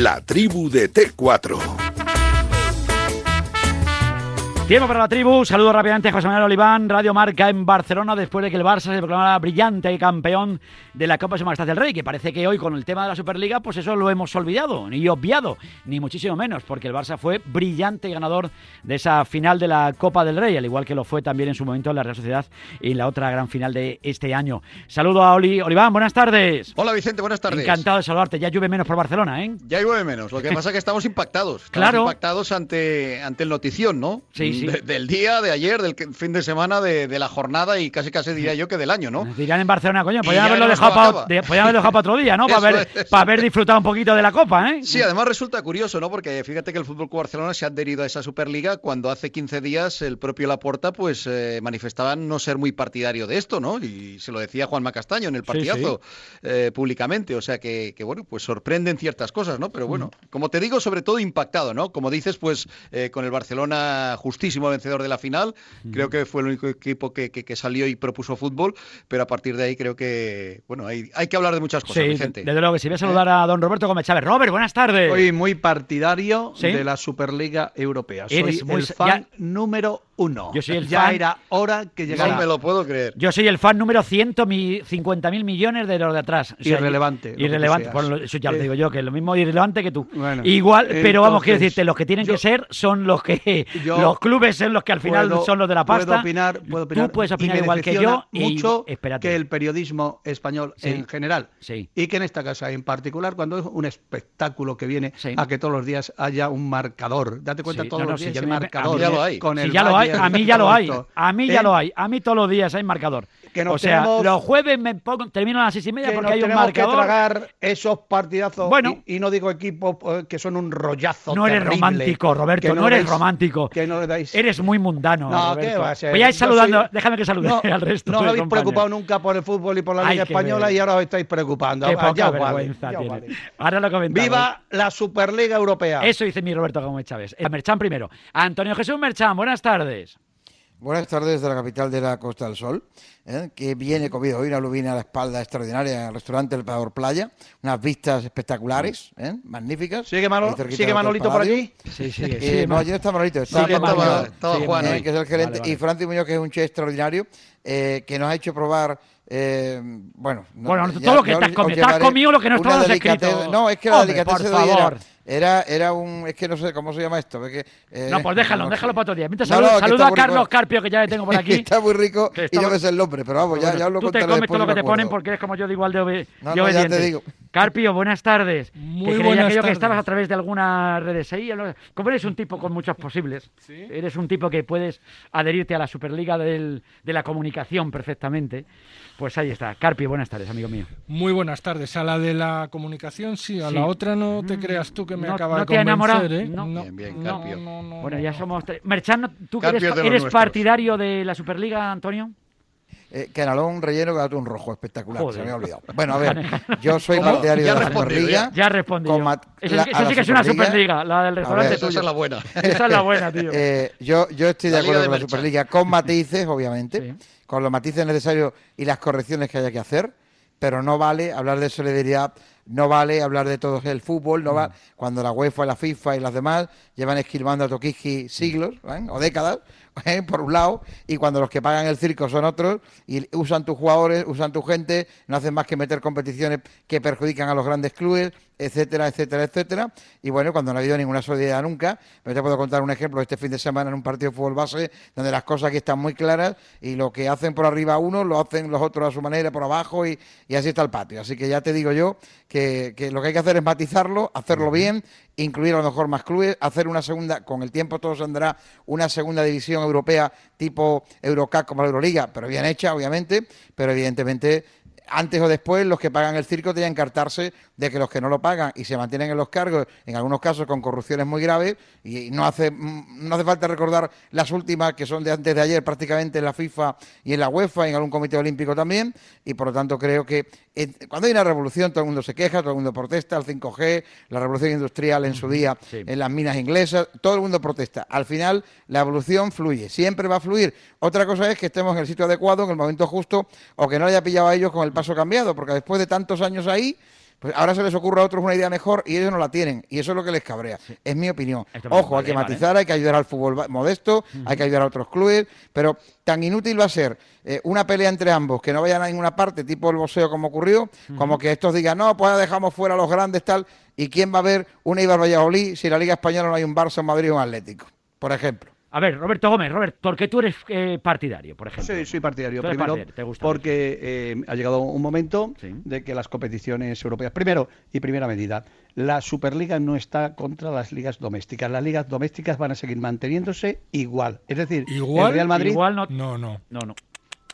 La tribu de T4. Tiempo para la tribu. Saludo rápidamente a José Manuel Oliván, Radio Marca en Barcelona, después de que el Barça se proclamara brillante campeón de la Copa de Su Majestad del Rey, que parece que hoy con el tema de la Superliga, pues eso lo hemos olvidado, ni obviado, ni muchísimo menos, porque el Barça fue brillante ganador de esa final de la Copa del Rey, al igual que lo fue también en su momento en la Real Sociedad y en la otra gran final de este año. Saludo a Oli. Oliván, buenas tardes. Hola Vicente, buenas tardes. Encantado de saludarte. Ya llueve menos por Barcelona, ¿eh? Ya llueve menos. Lo que pasa es que estamos impactados. Estamos Claro. impactados ante, ante el notición, ¿no? Sí, sí. De- del día, de ayer, del fin de semana, de, de la jornada y casi casi diría yo que del año, ¿no? Dirán en Barcelona, coño, podían haberlo, dejado para, de- podían haberlo dejado para otro día, ¿no? Para haber, es. para haber disfrutado un poquito de la Copa, ¿eh? Sí, además resulta curioso, ¿no? Porque fíjate que el Fútbol Barcelona se ha adherido a esa Superliga cuando hace 15 días el propio Laporta pues eh, manifestaba no ser muy partidario de esto, ¿no? Y se lo decía Juanma Castaño en el Sí, partidazo eh, públicamente, o sea que, que, bueno, pues sorprenden ciertas cosas, ¿no? Pero bueno, como te digo, sobre todo impactado, ¿no? Como dices, pues eh, con el Barcelona vencedor de la final, creo que fue el único equipo que, que- que salió y propuso fútbol, pero a partir de ahí creo que, bueno, hay, hay que hablar de muchas cosas, Sí, Vicente. desde luego que sí. Voy a saludar a don Roberto Gómez Chávez. Robert, buenas tardes. Soy muy partidario ¿Sí? de la Superliga Europea. Eres Soy muy el fan ya- número uno. Yo soy el ya fan- era hora que No llegara. me lo puedo creer. Yo soy el fan número 150 mil millones de los de atrás. O sea, Irrelevante, lo Irrelevante. lo- eso ya lo Eh, digo yo, que es lo mismo irrelevante que tú. Bueno, Igual, pero vamos, quiero decirte, los que tienen que ser son los que. yo los clubes son los que al final Puedo- son los de la pasta. Puedo opinar, puedo opinar. Tú puedes y opinar me igual que yo. y- mucho espérate. que el periodismo español Sí. en general. Sí. Y que en esta casa en particular, cuando es un espectáculo que viene Sí. a que todos los días haya un marcador. Date cuenta Sí, todos no, no, los días yo ese me- a marcador. mí ya lo hay. Con Sí, el ya lo hay, a mí ya lo hay, a mí ya lo hay, a mí todos los días hay marcador. Que nos o sea, tenemos- los jueves me pongo, termino a las seis y media que porque hay un marcador. que tragar esos partidazos Bueno. y, y no digo equipos eh, que son un rollazo No eres romántico, Roberto, no, eres dais- romántico. que no le dais Eres muy mundano. No, Roberto. ¿qué va a ser? Vayáis saludando, soy- déjame que salude no, al resto. no os habéis compañeros. preocupado nunca por el fútbol y por la Liga Española ver. y ahora os estáis preocupando. Qué Ah, poca ya vale, vergüenza ya tiene. vale. Ahora lo comentamos. ¡Viva la Superliga Europea! Eso dice mi Roberto Gómez Chávez. A Merchan primero. Antonio Jesús Merchan, buenas tardes. Buenas tardes desde la capital de la Costa del Sol, ¿eh? que viene comido hoy una lubina a la espalda extraordinaria en el restaurante El Parador Playa, unas vistas espectaculares, ¿eh? magníficas. ¿Sigue, Mano- ahí cerquita sigue Manolito por allí? Sí, sí, Eh, no, no está Manolito, está Sigue Manolo. Estaba Sigue Juan Manolo. eh, que es el gerente, Vale, vale. y Francis Muñoz, que es un chef extraordinario, eh, que nos ha hecho probar. eh, bueno, no- Bueno, ya- todo lo que te has comido. Te has comido lo que no estaba escrito. No, es que la delicatez de hoy era-. Era, era un. Es que no sé cómo se llama esto. es que, eh, No, pues déjalo, no déjalo para otro día. Mientras No, saludo, no, saludo a Carlos rico. Carpio, que ya le tengo por aquí. está muy rico Que y yo que sé el nombre, pero vamos, ya, Bueno, ya os lo tú te comes todo lo que te ponen porque eres como yo de igual de, No, no, ya te digo. Carpio, buenas tardes. Muy que buenas que yo que estabas a través de algunas redes ahí. ¿no? Como eres un tipo con muchos posibles, eres un tipo que puedes adherirte a la Superliga del- de la comunicación perfectamente. Pues ahí está. Carpio, buenas tardes, amigo mío. Muy buenas tardes. A la de la comunicación, sí. A Sí. la otra no te creas tú que me No- acaba no de convencer, enamorado. ¿eh? No. Bien, bien, no, Carpio. no, no, Bueno, no, ya somos tres. Merchan, ¿tú eres, de eres partidario de la Superliga, Antonio? Eh, canalón relleno con atún rojo, espectacular, Joder. se me ha olvidado. Bueno, a ver, yo soy ¿Cómo? partidario Ya de la respondió, Superliga. Ya respondí. Esa, sí que es una Superliga. La del restaurante ver, Esa es la buena. Esa es la buena, tío. Eh, yo, yo estoy de La acuerdo de con la. Superliga, con matices, obviamente, Sí. con los matices necesarios y las correcciones que haya que hacer, pero no vale hablar de solidaridad, no vale hablar de todo el fútbol, no va cuando la UEFA, la FIFA y las demás llevan esquilmando a Tokiski siglos ¿eh? o décadas, ¿eh? por un lado, y cuando los que pagan el circo son otros y usan tus jugadores, usan tu gente, no hacen más que meter competiciones que perjudican a los grandes clubes, etcétera, etcétera, etcétera. Y bueno, cuando no ha habido ninguna solidaridad nunca, pero te puedo contar un ejemplo este fin de semana en un partido de fútbol base, donde las cosas aquí están muy claras y lo que hacen por arriba unos, lo hacen los otros a su manera por abajo y, y así está el patio. Así que ya te digo yo que, que lo que hay que hacer es matizarlo, hacerlo bien, incluir a lo mejor más clubes, hacer una segunda, con el tiempo todo se andará, una segunda división europea tipo Eurocup como la Euroliga, pero bien hecha, obviamente, pero evidentemente antes o después los que pagan el circo tienen que hartarse de que los que no lo pagan y se mantienen en los cargos, en algunos casos con corrupciones muy graves, y no hace, mm, no hace falta recordar las últimas que son de antes de ayer prácticamente en la FIFA y en la UEFA y en algún comité olímpico también, y por lo tanto creo que cuando hay una revolución todo el mundo se queja, todo el mundo protesta, el 5G, la revolución industrial en su día, Sí. en las minas inglesas, todo el mundo protesta. Al final la evolución fluye, siempre va a fluir. Otra cosa es que estemos en el sitio adecuado, en el momento justo, o que no haya pillado a ellos con el paso cambiado, porque después de tantos años ahí, Pues ahora se les ocurre a otros una idea mejor y ellos no la tienen. Y eso es lo que les cabrea. Es mi opinión. Esto Ojo, hay que matizar, hay que ayudar al fútbol modesto, hay que ayudar a otros clubes, pero tan inútil va a ser eh, una pelea entre ambos que no vayan a ninguna parte, tipo el boxeo como ocurrió, como que estos digan, no, pues dejamos fuera a los grandes, tal. ¿Y quién va a ver un Eibar Valladolid si en la Liga Española no hay un Barça, un Madrid o un Atlético? Por ejemplo. A ver, Roberto Gómez, Robert, ¿por qué tú eres eh, partidario, por ejemplo? Sí, soy partidario. Primero, partidario, te gusta porque eh, ha llegado un momento Sí. de que las competiciones europeas, primero y primera medida, la Superliga no está contra las ligas domésticas. Las ligas domésticas van a seguir manteniéndose igual. Es decir, Igual, el Real Madrid. Igual no. No, no. No, no.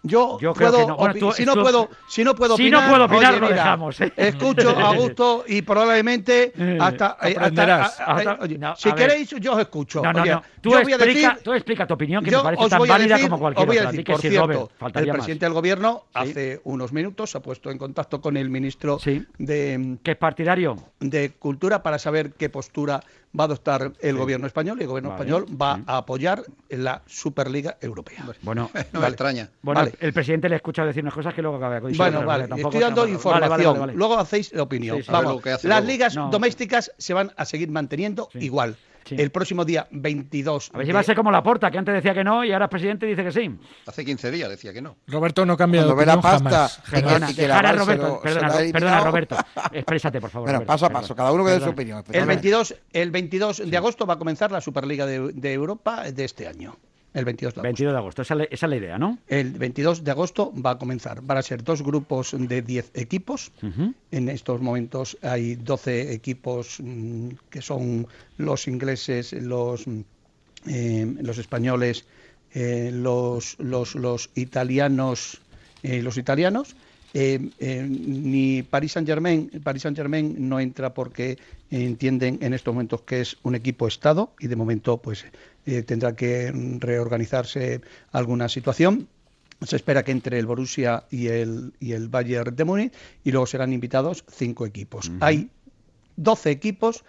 Yo, Yo creo puedo que no. Bueno, opi- tú- si no puedo, si no puedo si no opinar, puedo opinar, oye, lo mira, dejamos, ¿eh? Escucho a gusto y probablemente Eh, hasta, eh, hasta- aprenderás. a- a- Hasta- oye, no, si ver. queréis yo os escucho. No, no, Oye, no. Tú, yo voy a explica, decir tú explica tu opinión, que me parece tan válida decir- como cualquier os voy a otra. decir, por sí, cierto, Robert, el más. presidente del gobierno Sí. hace unos minutos se ha puesto en contacto con el ministro Sí. de, ¿Que es partidario? de Cultura para saber qué postura va a adoptar el gobierno español y el gobierno Vale. español va a apoyar la Superliga Europea. Bueno, No me extraña. bueno Vale. el presidente le he escuchado decir unas cosas que luego acaba de decir Bueno, vale, estoy dando información. vale, vale, vale. Luego hacéis la opinión. Sí, Vamos, lo que hace las luego. ligas No. domésticas se van a seguir manteniendo Sí. igual. Sí. El próximo día 22. A ver si va a ser como la porta, que antes decía que no y ahora el presidente dice que sí. Hace 15 días decía que no. Roberto no cambia de la pasta jamás. y. Perdona, y que a Roberto, perdona. Roberto. Exprésate, por favor. Bueno, Roberto, paso a paso, cada uno que dé su opinión. El Perdona. 22, el 22 de agosto va a comenzar la Superliga de, de Europa de este año. El 22 de agosto. 22 de agosto, esa, es la- esa es la idea, ¿no? El 22 de agosto va a comenzar. Van a ser dos grupos de 10 equipos. En estos momentos hay 12 equipos mm, que son los ingleses, los, mm, eh, los españoles, eh, los, los, los italianos, eh, los italianos. Eh, eh, ni Paris Saint Germain, Paris Saint Germain no entra porque entienden en estos momentos que es un equipo estado y de momento pues eh, tendrá que reorganizarse alguna situación. Se espera que entre el Borussia y el, y el Bayern de Múnich y luego serán invitados cinco equipos. Hay 12 equipos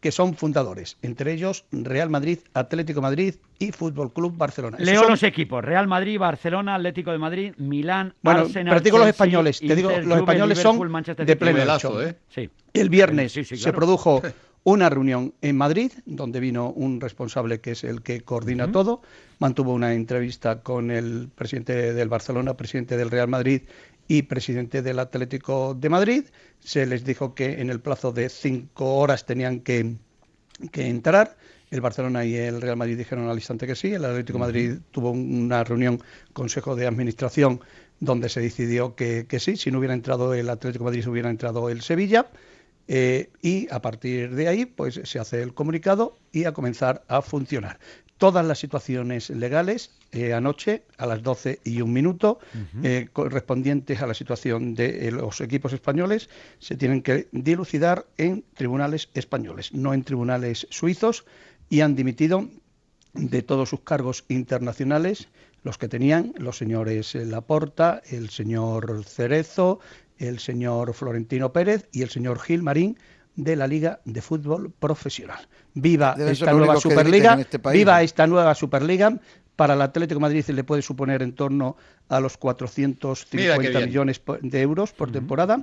que son fundadores, entre ellos Real Madrid, Atlético de Madrid y Fútbol Club Barcelona. Esos Leo son- los equipos: Real Madrid, Barcelona, Atlético de Madrid, Milán, Bueno, Arsenal. pero te digo los españoles, te digo, Inter, los Juve, españoles son Liverpool, de pleno. ¿eh? Sí. El viernes Sí, sí, se produjo una reunión en Madrid, donde vino un responsable que es el que coordina todo, mantuvo una entrevista con el presidente del Barcelona, presidente del Real Madrid y presidente del Atlético de Madrid. Se les dijo que en el plazo de cinco horas tenían que, que entrar. El Barcelona y el Real Madrid dijeron al instante que sí. El Atlético de Madrid tuvo una reunión, consejo de administración, donde se decidió que, que sí. Si no hubiera entrado el Atlético de Madrid, se hubiera entrado el Sevilla. Eh, y a partir de ahí, pues se hace el comunicado y a comenzar a funcionar. Todas las situaciones legales, eh, anoche a las 12 y un minuto, eh, correspondientes a la situación de los equipos españoles, se tienen que dilucidar en tribunales españoles, no en tribunales suizos, y han dimitido de todos sus cargos internacionales los que tenían los señores Laporta, el señor Cerezo, el señor Florentino Pérez y el señor Gil Marín de la Liga de Fútbol Profesional. Viva esta nueva Superliga, este país, viva ¿no? esta nueva Superliga. Para el Atlético de Madrid le puede suponer en torno a los 450 Mira qué bien. millones de euros por temporada.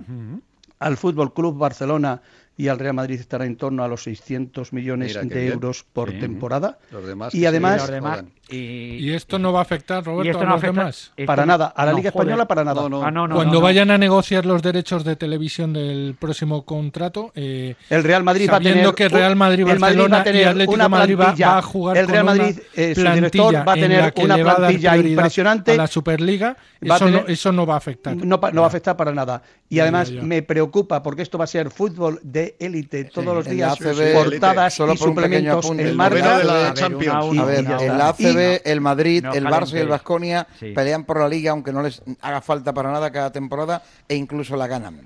Al Fútbol Club Barcelona y al Real Madrid estará en torno a los 600 millones Mira de bien. euros por Sí. temporada. Los demás y además, demás- y, Y esto no va a afectar, y Roberto, esto a no los afecta- demás. esto para nada. A la no, Liga joder. Española, para nada. No, no. Ah, no, no, Cuando no, no. vayan a negociar los derechos de televisión del próximo contrato, eh, El Real Madrid va a sabiendo tener que Real Madrid, el Barcelona va a tener y Atlético una Madrid va, plantilla. va a jugar el Real con Madrid, una eh, su plantilla director, va a en la tener una a plantilla impresionante. a la Superliga. Va a Eso, tener- no, eso no va a afectar. No, no va a afectar para nada. Y además me preocupa porque esto va a ser fútbol de élite todos los días, ACB, portadas solo y por un pequeño suplementos apunte, en el marca. de la A ver, Champions. a ver, la ACB, el Madrid, No el Barça y el. Vasconia Sí. pelean por la liga, aunque no les haga falta para nada cada temporada, e incluso la ganan.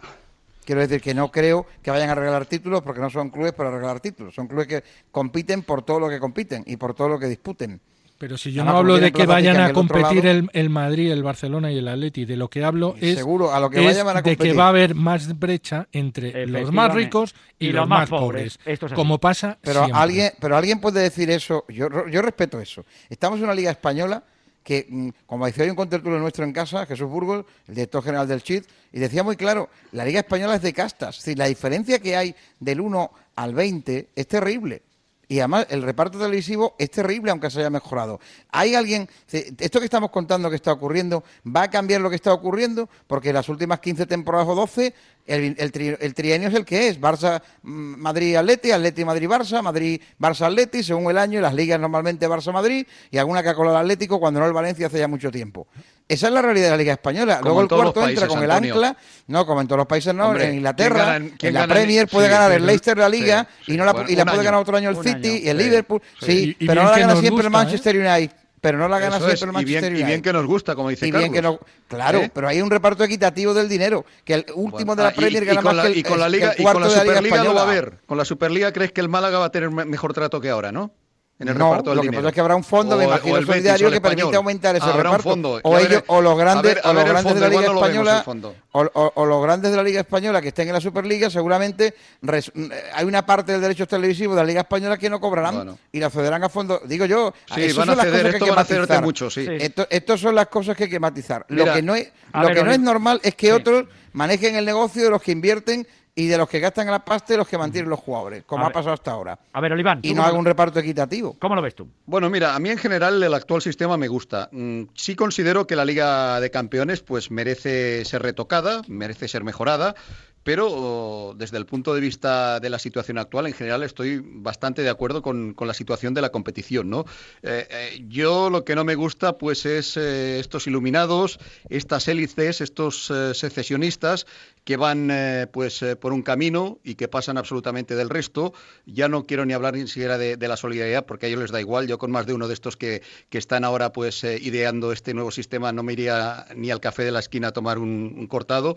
Quiero decir que no creo que vayan a regalar títulos porque no son clubes para regalar títulos. Son clubes que compiten por todo lo que compiten y por todo lo que disputen. Pero si yo no hablo de que vayan a competir lado- el, el Madrid, el Barcelona y el Atleti, de lo que hablo es, seguro, a lo que es a de que va a haber más brecha entre los más ricos y, Y los, los más más pobres, es como pasa Pero siempre. alguien, pero alguien puede decir eso. Yo, yo respeto eso. Estamos en una liga española que, mm, como decía hoy un contertulio nuestro en casa, Jesús Burgos, el director general del CHIT, y decía muy claro, la Liga Española es de castas. Es decir, la diferencia que hay del 1 al 20 es terrible. Y además el reparto televisivo es terrible aunque se haya mejorado. ¿Hay alguien, esto que estamos contando que está ocurriendo, va a cambiar lo que está ocurriendo? Porque las últimas 15 temporadas o 12 el, el, trienio es el que es, Barça, mm, Madrid, Atleti, Atleti, Madrid, Barça, Madrid, Barça, Atleti, según el año, y las ligas normalmente Barça, Madrid, y alguna que ha colado el Atlético cuando no el Valencia hace ya mucho tiempo. Esa es la realidad de la Liga Española. Luego el cuarto entra con el ancla, no, como en todos los países no, en Inglaterra, en la Premier puede ganar el Leicester la Liga y no la, y la puede ganar otro año el City y el Liverpool, sí, pero no la gana siempre el Manchester ¿eh? United pero no la gana siempre el Manchester y bien, Y bien que nos gusta, como dice y bien Que no, claro, ¿Eh? pero hay un reparto equitativo del dinero, que el último de la Premier gana más que el, y con la Liga, y con la Superliga lo va a ver. Con la Superliga crees que el Málaga va a tener mejor trato que ahora, ¿no? En el no, reparto del lo que pasa es que habrá un fondo, me imagino, solidario que permite aumentar ese habrá reparto. Un fondo. O, ellos, o los grandes, o los grandes de la Liga Española, o, o, los grandes de la Liga Española que estén en la Superliga, seguramente res, hay una parte del derecho televisivo de la Liga Española que no cobrarán bueno. y la cederán a fondo. Digo yo, sí, van a ceder, esto van a cederte mucho, sí. Estas son las cosas que hay que matizar. Lo que no es, lo que no es normal es que otros manejen el negocio de los que invierten y de los que gastan la pasta y los que mantienen los jugadores, como ha pasado hasta ahora. A ver, Oliván. Y no haga un reparto equitativo. ¿Cómo lo ves tú? Bueno, mira, a mí en general el actual sistema me gusta. Mm, sí considero que la Liga de Campeones pues merece ser retocada, merece ser mejorada, pero desde el punto de vista de la situación actual, en general estoy bastante de acuerdo con, la situación de la competición. ¿no? Eh, eh, yo lo que no me gusta pues es eh, estos iluminados, estas hélices, estos secesionistas que van pues por un camino y que pasan absolutamente del resto. Ya no quiero ni hablar ni siquiera de, la solidaridad porque a ellos les da igual. Yo con más de uno de estos que, que están ahora pues ideando este nuevo sistema no me iría ni al café de la esquina a tomar un, cortado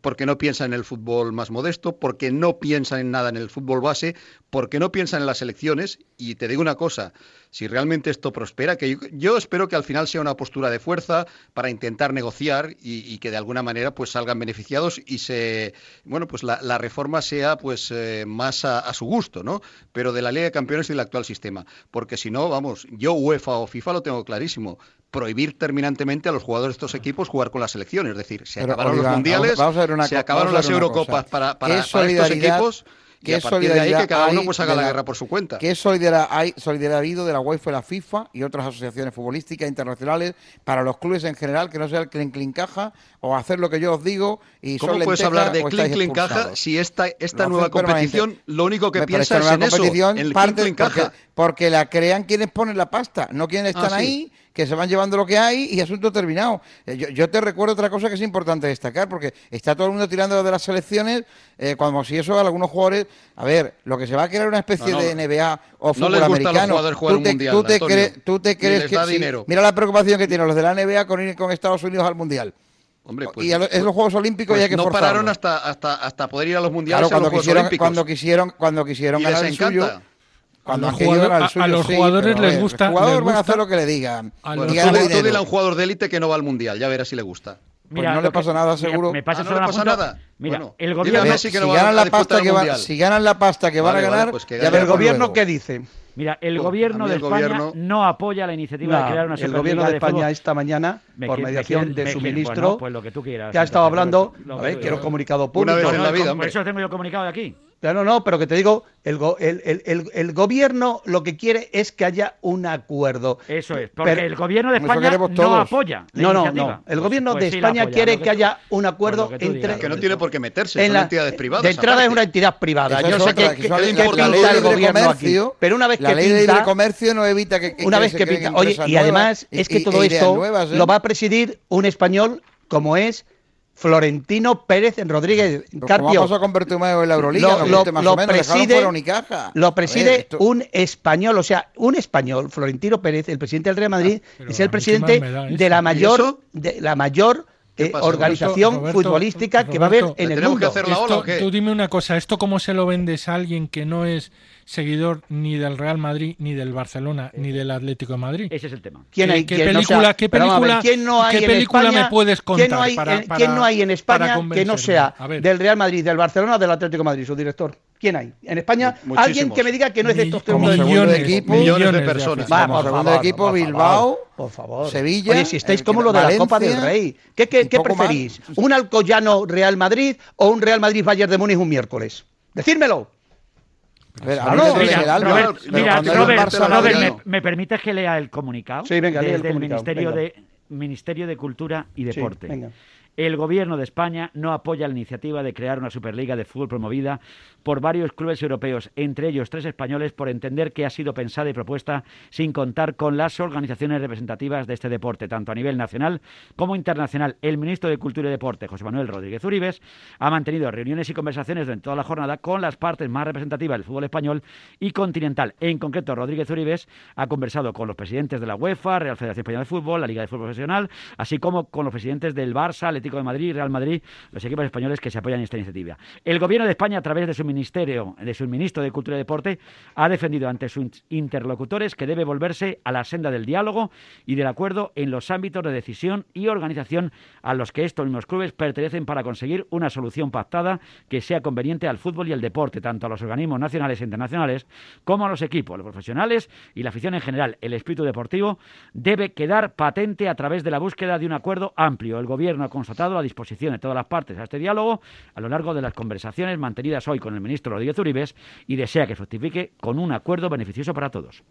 porque no piensan en el fútbol más modesto, porque no piensan en nada en el fútbol base, porque no piensan en las elecciones. Y te digo una cosa, si realmente esto prospera, que yo, espero que al final sea una postura de fuerza para intentar negociar y, que de alguna manera pues salgan beneficiados y se bueno pues la, reforma sea pues eh, más a, su gusto, ¿no? Pero de la Liga de Campeones y del actual sistema, porque si no, vamos, yo UEFA o FIFA lo tengo clarísimo, prohibir terminantemente a los jugadores de estos equipos jugar con la selección, es decir, se acabaron los mundiales, se acabaron las Eurocopas para, para, para estos equipos y a partir de ahí que cada uno pues haga la, guerra por su cuenta. ¿Qué solidaridad hay solidaridad ha habido de la UEFA la FIFA y otras asociaciones futbolísticas internacionales para los clubes en general que no sea el clink clink caja o hacer lo que yo os digo y ¿Cómo puedes hablar de clink clink caja si esta esta nueva competición lo único que piensa es en eso, en el parte porque, porque, la crean quienes ponen la pasta, no quienes están ah, ahí que se van llevando lo que hay y asunto terminado. Eh, yo, te recuerdo otra cosa que es importante destacar, porque está todo el mundo tirando de las selecciones, eh, cuando si eso a algunos jugadores, a ver, lo que se va a crear una especie de NBA o fútbol no les gusta americano. A los tú, te, mundial, tú, te tú te crees que mira la preocupación que tienen los de la NBA con ir con Estados Unidos al mundial. Hombre, pues, y a los, es los Juegos Olímpicos pues y hay que no pararon hasta, hasta, hasta poder ir a los mundiales claro, cuando, los quisieron, cuando quisieron cuando quisieron ganar el suyo cuando a, los jugadores les gusta. El jugador a hacer lo que le digan. Bueno, tú, dile a un jugador de élite que no va al mundial, ya verás si le gusta. Pues no le pasa nada, seguro. me pasa ah, no le pasa nada. Mira, el gobierno. si, ganan la pasta que van, si ganan la pasta que van a ganar, pues ya el gobierno qué dice. Mira, el gobierno de España no apoya la iniciativa de crear una El gobierno de España esta mañana, por mediación de su ministro, pues que ha estado hablando, a ver, quiero comunicado público. Una vez en la vida, Por eso tengo yo comunicado de aquí. Claro, no, pero que te digo, el, el, gobierno lo que quiere es que haya un acuerdo. Eso es, porque el gobierno de España no apoya. no, no, no. El gobierno pues de España quiere que, haya un acuerdo entre. que no tiene por qué meterse, en son entidades privadas. De entrada es una entidad privada. Yo sé que, que, pinta el gobierno aquí. Pero una vez que pinta. El comercio no evita que. Una vez que pinta. Oye, y además es que todo esto ¿eh? lo va a presidir un español como es Florentino Pérez en Rodríguez Carpio. ¿Cómo con Bertomeu en la Euroliga? Lo, lo, preside, lo preside un español, o sea, un español, Florentino Pérez, el presidente del Real Madrid, ah, es el presidente de la mayor, de la mayor eh, organización futbolística que va a haber en el mundo. Que hacer la ola, Tú dime una cosa, ¿esto cómo se lo vendes a alguien que no es seguidor ni del Real Madrid, ni del Barcelona, ni del Atlético de Madrid. Ese es el tema. ¿Quién hay, ¿Qué, película, ¿qué película, no hay ¿qué película me puedes contar? ¿Quién no hay, para, ¿quién no hay en España que no sea del Real Madrid, del Barcelona o del Atlético de Madrid, su director? ¿Quién hay? En España, alguien que me diga que no es de estos tres millones, de equipos, millones de personas. Va, por segundo equipo, Bilbao. Por favor. Sevilla, Oye, si estáis el- como lo de la Valencia, Copa del Rey. ¿Qué, qué, y qué poco más. preferís? ¿Un Alcoyano Real Madrid o un Real Madrid Bayern de Múnich un miércoles? Decírmelo. A ver, a mí no, me duele mira, alma, Robert, mira, Robert, Barça Robert, madrileño- ¿me, me permites que lea el comunicado? Sí, venga, Desde el comunicado, Ministerio venga. de, Ministerio de Cultura y Sí, Deporte. venga. El gobierno de España no apoya la iniciativa de crear una Superliga de fútbol promovida por varios clubes europeos, entre ellos tres españoles, por entender que ha sido pensada y propuesta sin contar con las organizaciones representativas de este deporte, tanto a nivel nacional como internacional. El ministro de Cultura y Deporte, José Manuel Rodríguez Uribes, ha mantenido reuniones y conversaciones durante toda la jornada con las partes más representativas del fútbol español y continental. En concreto, Rodríguez Uribes ha conversado con los presidentes de la UEFA, Real Federación Española de Fútbol, la Liga de Fútbol Profesional, así como con los presidentes del Barça, de Madrid, Real Madrid, los equipos españoles que se apoyan en esta iniciativa. El gobierno de España, a través de su ministerio, de su ministro de Cultura y Deporte, ha defendido ante sus interlocutores que debe volverse a la senda del diálogo y del acuerdo en los ámbitos de decisión y organización a los que estos mismos clubes pertenecen para conseguir una solución pactada que sea conveniente al fútbol y al deporte, tanto a los organismos nacionales e internacionales como a los equipos, los profesionales y la afición en general. El espíritu deportivo debe quedar patente a través de la búsqueda de un acuerdo amplio. El Gobierno ha constatado la disposición de todas las partes a este diálogo a lo largo de las conversaciones mantenidas hoy con el ministro Rodríguez Uribes y desea que fructifique con un acuerdo beneficioso para todos.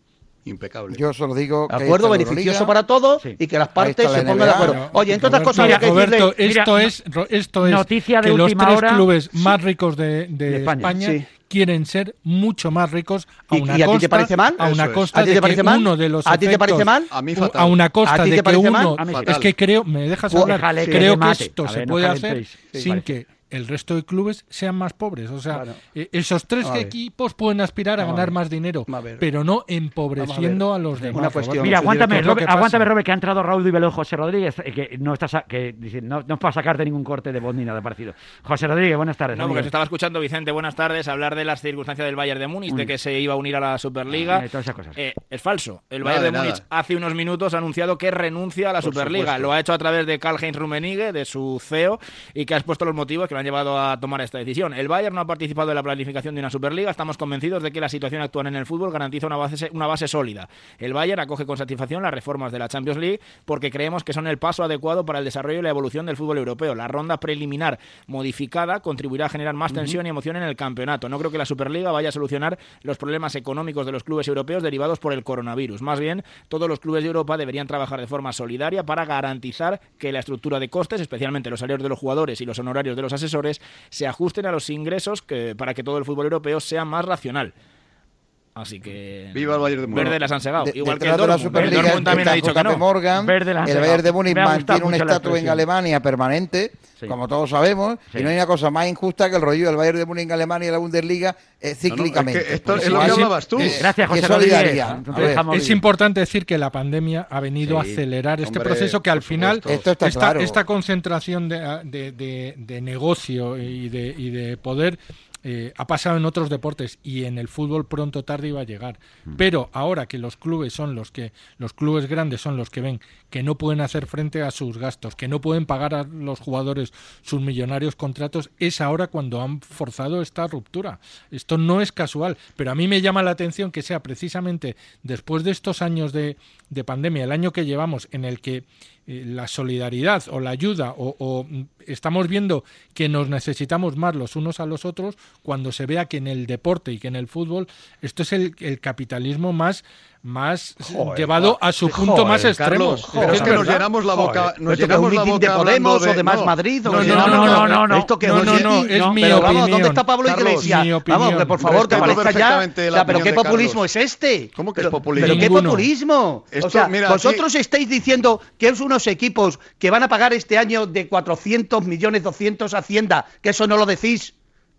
Impecable. Yo solo digo que Acuerdo la beneficioso para todos Sí. y que las partes está se la pongan de acuerdo. Oye, entre otras Roberto, cosas, habría que Roberto, decirle- Mira, esto es, ro- esto es noticia de que los tres hora. clubes más ricos de, de De España. España, Sí. quieren ser mucho más ricos a ¿Y- una y a ti te costa, parece mal? a una es. costa ¿A ti de te parece que mal? uno de los ¿A ti te parece mal? A mí fatal. a una costa ¿A ti de que mal? uno sí. es que creo me dejas hablar creo que esto se no puede hacer. Sí, sin que el resto de clubes sean más pobres o sea Bueno. eh, esos tres a equipos pueden aspirar a a ganar ver. más dinero a pero no empobreciendo a los demás Una cuestión. Mira, aguántame, Robert, aguántame, Robert, que ha entrado Raúl y Velo José Rodríguez, eh, que no está sa- que dice, no, no es para sacarte ningún corte de voz ni nada parecido. José Rodríguez, buenas tardes. No, amigo. porque te estaba escuchando, Vicente, buenas tardes, hablar de las circunstancias del Bayern de Múnich, de que se iba a unir a la Superliga. Eh, todas esas cosas. Eh, es falso. El Nada Bayern de de Múnich nada. hace unos minutos ha anunciado que renuncia a la Por Superliga. supuesto. Lo ha hecho a través de Karl-Heinz Rummenigge, de su CEO, y que ha expuesto los motivos que lo han llevado a tomar esta decisión. El Bayern no ha participado en la planificación de una Superliga. Estamos convencidos de que la situación actual en el fútbol garantiza una base, una base sólida. El Bayern acoge con satisfacción las reformas de la Champions League porque creemos que son el paso adecuado para el desarrollo y la evolución del fútbol europeo. La ronda preliminar modificada contribuirá a generar más tensión y emoción en el campeonato. No creo que la Superliga vaya a solucionar los problemas económicos de los clubes europeos derivados por el coronavirus. Más bien, todos los clubes de Europa deberían trabajar de forma solidaria para garantizar que la estructura de costes, especialmente los salarios de los jugadores y los honorarios de los asesores, se ajusten a los ingresos que, para que todo el fútbol europeo sea más racional. Así que. Viva el Bayern de Múnich. Verde las han segado. De- Igual que el de la Dortmund. El Superliga Dortmund también ha dicho que no. Morgan, Verde la han el. Bayern de Múnich mantiene un mucho la estatus en. Alemania permanente, Sí. como todos sabemos, Sí. y no hay una cosa más injusta que el rollo del Bayern de Múnich en Alemania y la Bundesliga eh, cíclicamente. es que esto es lo que hablabas tú. eh, Gracias, José solidaridad. Es importante decir que la pandemia ha venido Sí, a acelerar este proceso que al final. Esto está esta, claro. esta concentración de, de- de- de negocio y de, y de poder eh, ha pasado en otros deportes y en el fútbol pronto o tarde iba a llegar. Mm. Pero ahora que los clubes son los que los clubes grandes son los que ven que no pueden hacer frente a sus gastos, que no pueden pagar a los jugadores sus millonarios contratos, es ahora cuando han forzado esta ruptura. Esto no es casual, pero a mí me llama la atención que sea precisamente después de estos años de, de pandemia, el año que llevamos en el que eh, la solidaridad o la ayuda o, o, mm, estamos viendo que nos necesitamos más los unos a los otros cuando se vea que en el deporte y que en el fútbol esto es el, el capitalismo más más Joder, llevado a su punto joder, más extremo. Carlos, pero es que nos llenamos la boca, Joder, nos ¿esto que llenamos es un la boca de Podemos o de Más no. Madrid? o No, de- no, no, no, no, no. ¿Esto que No, es no, un no, es mi Pero vamos, ¿dónde opinión. está Pablo Iglesias? Vamos, opinión. hombre, por favor, que aparezca ya. O sea, pero opinión ¿qué de populismo es este? ¿Cómo que es Pero- populismo? ¿Pero qué Ninguno. populismo? Esto, o sea, mira, vosotros aquí- estáis diciendo que es unos equipos que van a pagar este año de 400 millones 200 a Hacienda, que eso no lo decís.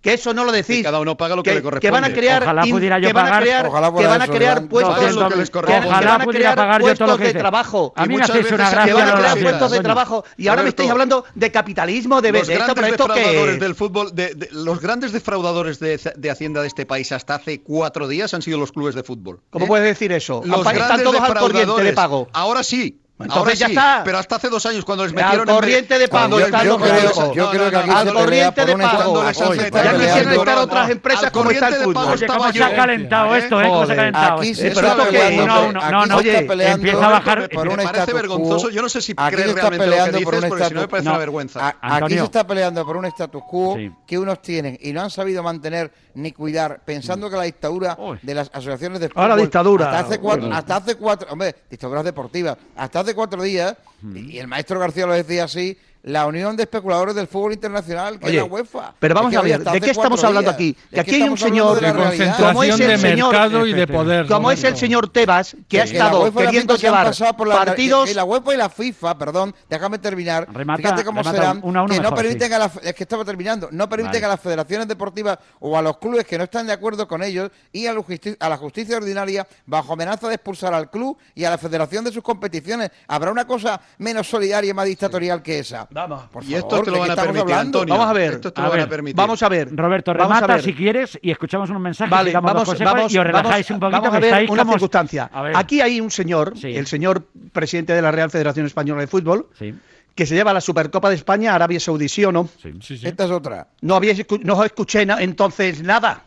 Que eso no lo decís. cada uno paga lo que le Que van a corresponde. crear, Ojalá pudiera yo que van a crear, que van a crear puestos, lo que les que corresponde. van Ojalá a pudiera crear pagar yo todo lo puestos que de trabajo. A Y mí me muchas hacéis una veces se gracia. que van a crear puestos de trabajo. Y ahora me estáis hablando de capitalismo, de, los de esto, pero esto defraudadores que del fútbol, de, de- los grandes defraudadores de, de Hacienda de este país hasta hace cuatro días han sido los clubes de fútbol. ¿Cómo ¿eh? puedes decir eso? Los Están grandes todos al corriente de pago. Ahora sí, Entonces Ahora ya sí, está. pero hasta hace dos años cuando les Al metieron en corriente de pago yo metieron- creo, yo No, creo no, que aquí no, al se corriente de pago. Oye, está Ya en el quisieran estar otras empresas al como está el corriente de pago fútbol. estaba ¿Cómo se yo. ha calentado ¿eh? esto, eh? ¿Cómo se ha calentado Aquí esto? se Eh, está peleando, No, no, oye, empieza a bajar- me- parece vergonzoso. Yo no sé si crees se está realmente lo que peleando por dices, un porque si no me parece una vergüenza. Aquí se está peleando por un status quo que unos tienen y no han sabido mantener ni cuidar, pensando que la dictadura de las asociaciones de Ahora fútbol, dictadura. Hasta hace cuatro, hasta hace cuatro, hombre, dictaduras deportivas. Hasta hace cuatro días, y el maestro García lo decía así, la Unión de Especuladores del Fútbol Internacional, que Oye, es la UEFA. pero vamos Es que, a ver, ¿de qué estamos hablando días. aquí? Que aquí hay un señor de realidad. como es concentración el de señor- mercado y de poder. Como es el señor Tebas, que ha Que estado la queriendo llevar pasado por la- partidos que la UEFA y la FIFA, perdón, déjame terminar. Remata- Fíjate cómo serán que no permiten sí. a las es que estaba terminando, no permiten Vale. a las federaciones deportivas o a los clubes que no están de acuerdo con ellos y a la, justi- a la justicia ordinaria bajo amenaza de expulsar al club y a la federación de sus competiciones. ¿Habrá una cosa menos solidaria y más dictatorial que esa? Vamos. Por Y esto favor, te ¿de lo van a permitir, hablando? Antonio. Vamos a ver. Esto te A lo van a ver, permitir. Vamos a ver. Roberto, remata ver. si quieres y escuchamos unos mensajes Vale, y damos vamos, vamos, y os relajáis vamos- un poquito vamos a ver estáis una como- circunstancia. A ver. Aquí hay un señor, Sí. el señor presidente de la Real Federación Española de Fútbol, Sí, que se lleva la Supercopa de España a Arabia Saudí, ¿sí o no? sí. Sí, sí. Esta es otra. No escu- no escuché na- entonces nada.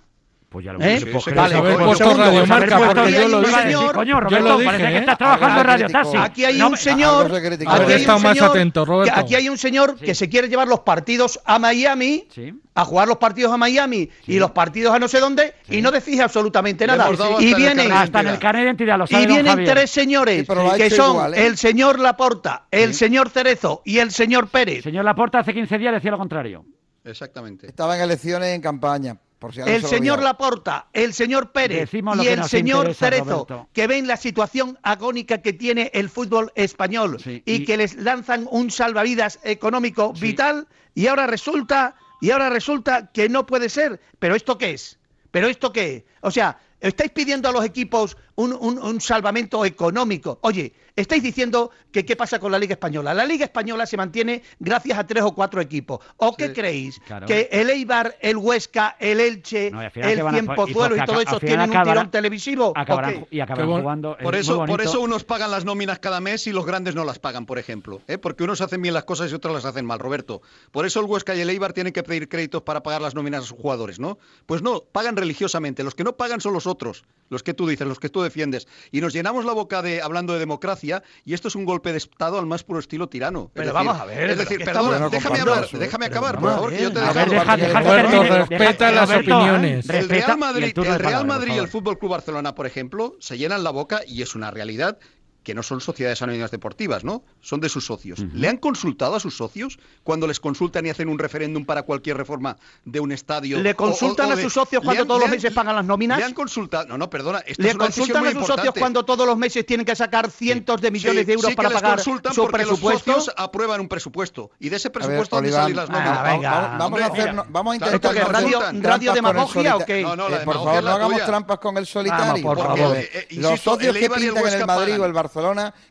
Pues ya lo ¿Eh? pues sí, vale, que- haber pues puesto segundo, Radio Marca, porque yo lo dije. Señor, coño, yo Roberto, lo dije, parece que ¿eh? estás trabajando en Radio. Taxi. Aquí hay un me- señor, aquí hay un más atento, Roberto. que aquí hay un señor Sí. que se quiere llevar los partidos a Miami, Sí. a jugar los partidos a Miami y los partidos a no sé dónde y no decís absolutamente nada. Y hasta en el vienen carnet Hasta en el carnet de identidad lo sabe y vienen tres señores que son ¿eh? el señor Laporta, el señor Cerezo y el señor Pérez. Señor Laporta hace 15 días decía lo contrario. Exactamente. Estaba en elecciones en campaña, si el señor. Laporta, el señor Pérez y el señor interesa, Cerezo, Roberto. que ven la situación agónica que tiene el fútbol español Sí, y, y- que les lanzan un salvavidas económico Sí. vital y ahora resulta y ahora resulta que no puede ser. Pero esto qué es? Pero esto qué? O sea, estáis pidiendo a los equipos un, un- un salvamento económico. Oye, estáis diciendo que qué pasa con la Liga Española. La Liga Española se mantiene gracias a tres o cuatro equipos. ¿O qué creéis? Claro. Que el Eibar, el Huesca, el Elche, No, el Cienpozuelos y y todo eso tienen un tirón televisivo. ¿o Acabarán, y bon- jugando. es Por muy eso, por eso unos pagan las nóminas cada mes y los grandes no las pagan, por ejemplo. ¿eh? Porque unos hacen bien las cosas y otros las hacen mal, Roberto. Por eso el Huesca y el Eibar tienen que pedir créditos para pagar las nóminas a sus jugadores, ¿no? Pues no, pagan religiosamente. Los que no pagan son los otros, los que tú dices, los que tú defiendes. Y nos llenamos la boca de hablando de democracia y esto es un golpe de Estado al más puro estilo tirano. Es Pero decir- vamos a ver, Es decir, ¿qué perdona, no déjame hablar, eso, déjame acabar, por favor, que yo te dejado. deja, deja respeta las opiniones. ¿eh? El Real Madrid, de el Real Madrid y el. Fútbol Club Barcelona, por ejemplo, se llenan la boca y es una realidad que no son sociedades anónimas deportivas, ¿no? Son de sus socios. ¿Le han consultado a sus socios cuando les consultan y hacen un referéndum para cualquier reforma de un estadio? ¿Le O- consultan o- o a de- sus socios ¿Le cuando han- todos le los han- meses pagan las nóminas? Le han consultado. No, no, perdona. Esto ¿Le es una consultan a sus socios importante. cuando todos los meses tienen que sacar cientos de millones Sí, de euros sí para pagar consultan su porque presupuesto? Los socios aprueban un presupuesto y de ese A ver, presupuesto han de salir las ah, nóminas. vamos- venga, vamos, vamos hombre, a hacer, mira. vamos a Claro, intentar ¿esto qué, no hacer radio- radio demagogia o qué? No, no, Eh, la por demagogia favor, no hagamos trampas con el solitario. Por favor. Eh, eh, los socios que pintan en el Madrid o el Barcelona,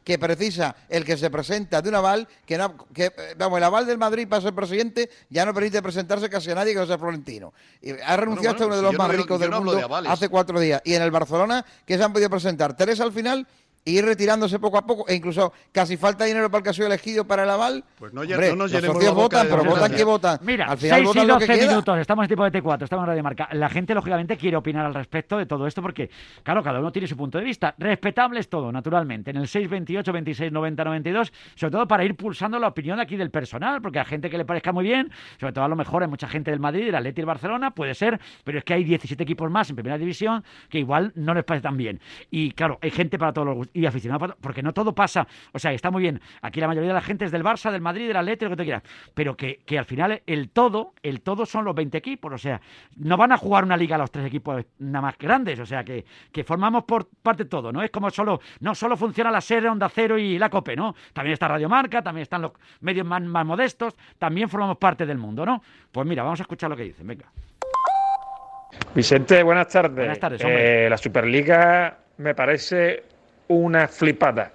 que precisa el que se presenta de un aval, que, no, que eh, vamos, el aval del Madrid para ser presidente ya no permite presentarse casi a nadie que no sea Florentino. Y ha renunciado hasta bueno, uno de los más no ricos del no mundo de hace cuatro días. Y en el Barcelona, que se han podido presentar tres al final ir retirándose poco a poco, e incluso casi falta dinero para el que ha sido elegido para el aval. Pues no, ya- Hombre, no nos los socios votan, pero votan que votan. Mira, al final 6 y votan lo que 12 queda. minutos, estamos en tipo de T4, estamos en Radio Marca. La gente, lógicamente, quiere opinar al respecto de todo esto porque, claro, cada uno tiene su punto de vista. Respetable es todo, naturalmente. En el 628, 26, 90, 92, sobre todo para ir pulsando la opinión aquí del personal, porque a gente que le parezca muy bien, sobre todo a lo mejor hay mucha gente del Madrid, del Atleti y el Barcelona, puede ser, pero es que hay 17 equipos más en primera división que igual no les parece tan bien. Y claro, hay gente para todos los gustos, y to- porque no todo pasa. O sea, está muy bien. Aquí la mayoría de la gente es del Barça, del Madrid, del Atleti, lo que tú quieras. Pero que, que al final el todo, el todo son los 20 equipos. O sea, no van a jugar una liga los tres equipos nada más grandes. O sea, que, que formamos por parte todo, ¿no? Es como solo, no solo funciona la SER, Onda Cero y la COPE, ¿no? También está Radio Marca, también están los medios más, más modestos, también formamos parte del mundo, ¿no? Pues mira, vamos a escuchar lo que dicen, venga. Vicente, buenas tardes. Buenas tardes, hombre. Eh, la Superliga me parece una flipada.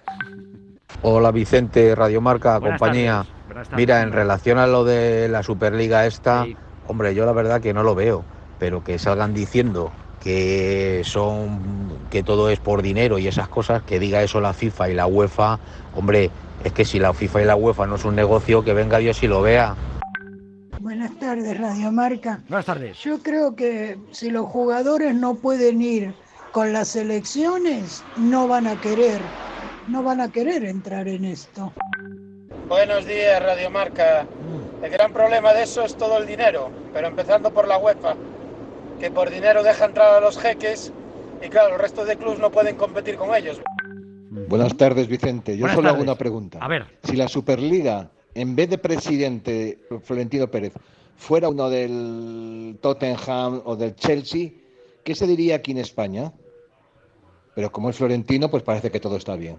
Hola Vicente, Radiomarca, Buenas compañía. tardes, buenas tardes. Mira, en relación a lo de la Superliga esta, Sí. hombre, yo la verdad que no lo veo, pero que salgan diciendo que son que todo es por dinero y esas cosas, que diga eso la FIFA y la UEFA, hombre, es que si la FIFA y la UEFA no es un negocio, que venga Dios y lo vea. Buenas tardes, Radio Marca. Buenas tardes. Yo creo que si los jugadores no pueden ir con las selecciones, no van a querer, no van a querer entrar en esto. Buenos días, Radio Marca. El gran problema de eso es todo el dinero, pero empezando por la UEFA, que por dinero deja entrar a los jeques y claro, el resto de clubes no pueden competir con ellos. Buenas tardes, Vicente. Yo Buenas solo hago una pregunta. A ver. Si la Superliga, en vez de presidente Florentino Pérez, fuera uno del Tottenham o del Chelsea, ¿qué se diría aquí en España? Pero como es Florentino, pues parece que todo está bien.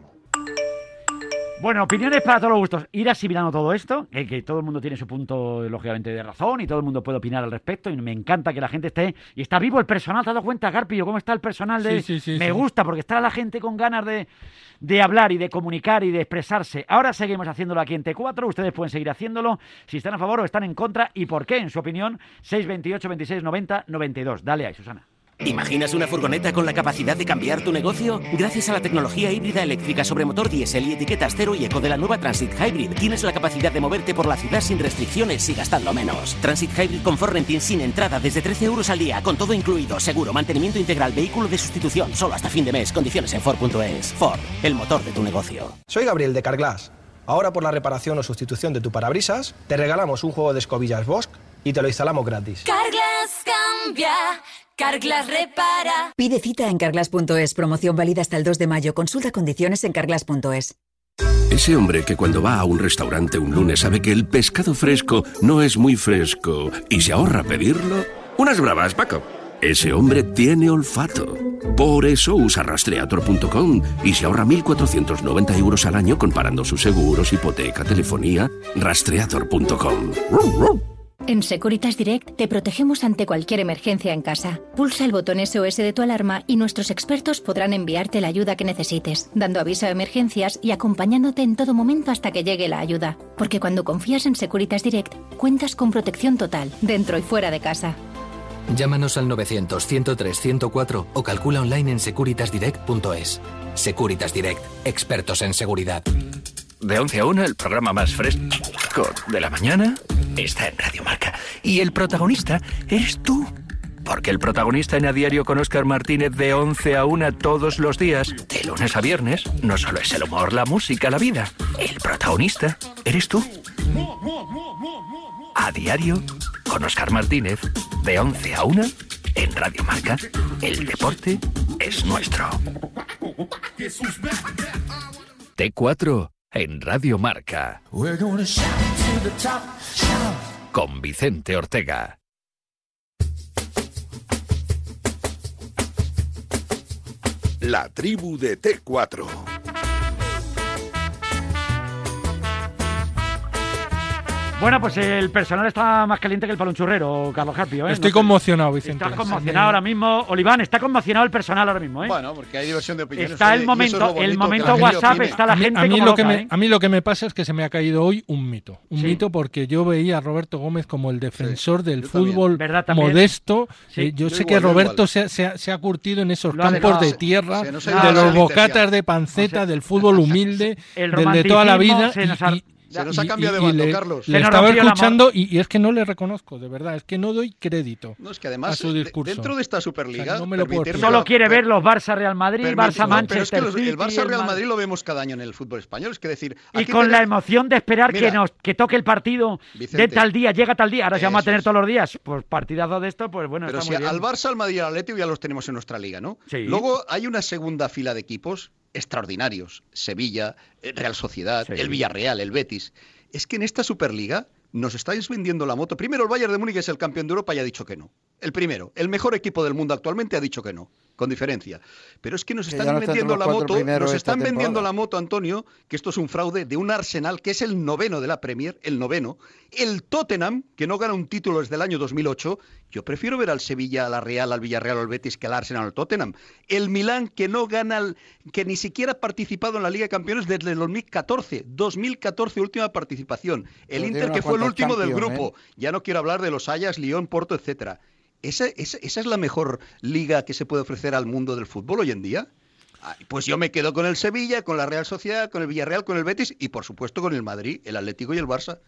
Bueno, opiniones para todos los gustos. Ir asimilando todo esto, que, que todo el mundo tiene su punto, lógicamente, de razón y todo el mundo puede opinar al respecto. Y me encanta que la gente esté. Y está vivo el personal, ¿te has dado cuenta, Garpillo? ¿Cómo está el personal? de Sí, sí, sí, Me sí. gusta porque está la gente con ganas de, de hablar y de comunicar y de expresarse. Ahora seguimos haciéndolo aquí en T4. Ustedes pueden seguir haciéndolo si están a favor o están en contra. ¿Y por qué? En su opinión, 628, 26, 90, 92. Dale ahí, Susana. ¿Imaginas una furgoneta con la capacidad de cambiar tu negocio? Gracias a la tecnología híbrida eléctrica sobre motor diésel y etiqueta cero y eco de la nueva Transit Hybrid, tienes la capacidad de moverte por la ciudad sin restricciones y gastando menos. Transit Hybrid con Ford Renting sin entrada desde 13 euros al día, con todo incluido, seguro, mantenimiento integral, vehículo de sustitución, solo hasta fin de mes, condiciones en Ford.es. Ford, el motor de tu negocio. Soy Gabriel de Carglass. Ahora por la reparación o sustitución de tu parabrisas, te regalamos un juego de escobillas Bosch y te lo instalamos gratis. Carglass cambia, Carglass repara. Pide cita en carglass.es, promoción válida hasta el 2 de mayo. Consulta condiciones en carglass.es. Ese hombre que cuando va a un restaurante un lunes sabe que el pescado fresco no es muy fresco y se ahorra pedirlo. Unas bravas, Paco. Ese hombre tiene olfato. Por eso usa rastreator.com y se ahorra 1.490 euros al año comparando sus seguros, hipoteca, telefonía. Rastreator.com. En Securitas Direct te protegemos ante cualquier emergencia en casa. Pulsa el botón SOS de tu alarma y nuestros expertos podrán enviarte la ayuda que necesites, dando aviso a emergencias y acompañándote en todo momento hasta que llegue la ayuda. Porque cuando confías en Securitas Direct, cuentas con protección total, dentro y fuera de casa. Llámanos al 900-103-104 o calcula online en securitasdirect.es. Securitas Direct, expertos en seguridad. De 11 a 1, el programa más fresco de la mañana está en Radio Marca. Y el protagonista eres tú. Porque el protagonista en A Diario con Oscar Martínez de 11 a 1 todos los días, de lunes a viernes, no solo es el humor, la música, la vida. El protagonista eres tú. A Diario con Oscar Martínez de 11 a 1 en Radio Marca. El deporte es nuestro. T4 en Radio Marca. Con Vicente Ortega. La tribu de T4. Bueno, pues el personal está más caliente que el palonchurrero, Carlos Carpio. ¿eh? Estoy No conmocionado, Vicente. Estás conmocionado ahora mismo. Oliván, está conmocionado el personal ahora mismo, ¿eh? Bueno, porque hay diversión de opiniones. Está el es momento- el momento WhatsApp opine. está la a mí, gente a mí como lo que me, ¿eh? a mí lo que me pasa es que se me ha caído hoy un mito. Un Sí. mito porque yo veía a Roberto Gómez como el defensor del fútbol ¿Verdad? También. modesto. Sí. Eh, yo, Yo sé igual, que Roberto se, ha- se ha- se ha curtido en esos Lo campos de tierra, de los bocatas de panceta, del fútbol humilde, El del de toda la vida. Se nos ha- cambiado de bando, le- Carlos. Le estaba escuchando y, y es que no le reconozco, de verdad, es que no doy crédito No, es que a además, su de- discurso. dentro de esta Superliga, no me lo puedo. Solo quiere ver los Barça Real Madrid, Barça no, pero es que Manchester los- el Barça Real Madrid. Madrid lo vemos cada año en el fútbol español. Es que decir, Y con la emoción de esperar que nos que toque el partido de tal día, llega tal día. Ahora se vamos a tener es. todos los días. Pues partidazo de esto, pues bueno, Pero está si muy bien. al Barça, al Madrid y al Atlético ya los tenemos en nuestra liga, ¿no? Sí. Luego hay una segunda fila de equipos extraordinarios. Sevilla, eh, Real Sociedad, el Villarreal, el Betis. Es que en esta Superliga nos estáis vendiendo la moto. Primero, el Bayern de Múnich es el campeón de Europa y ha dicho que no. El primero, el mejor equipo del mundo actualmente ha dicho que no, con diferencia. Pero es que nos están no vendiendo la moto, nos están vendiendo temporada. la moto, Antonio, que esto es un fraude de un Arsenal que es el noveno de la Premier, el noveno, el Tottenham, que no gana un título desde el año 2008. Yo prefiero ver al Sevilla, a la Real, al Villarreal, al Betis que al Arsenal, al Tottenham. El Milán, que no gana, que ni siquiera ha participado en la Liga de Campeones desde el 2014. 2014, última participación. El Pero Inter, que fue el último del grupo. Ya no quiero hablar de los Ajax, Lyon, Porto, etcétera. ¿Esa, es la mejor liga que se puede ofrecer al mundo del fútbol hoy en día? Ah, pues yo me quedo con el Sevilla, con la Real Sociedad, con el Villarreal, con el Betis y por supuesto con el Madrid, el Atlético y el Barça.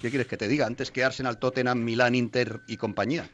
¿Qué quieres que te diga? Antes que Arsenal, Tottenham, Milán, Inter y compañía.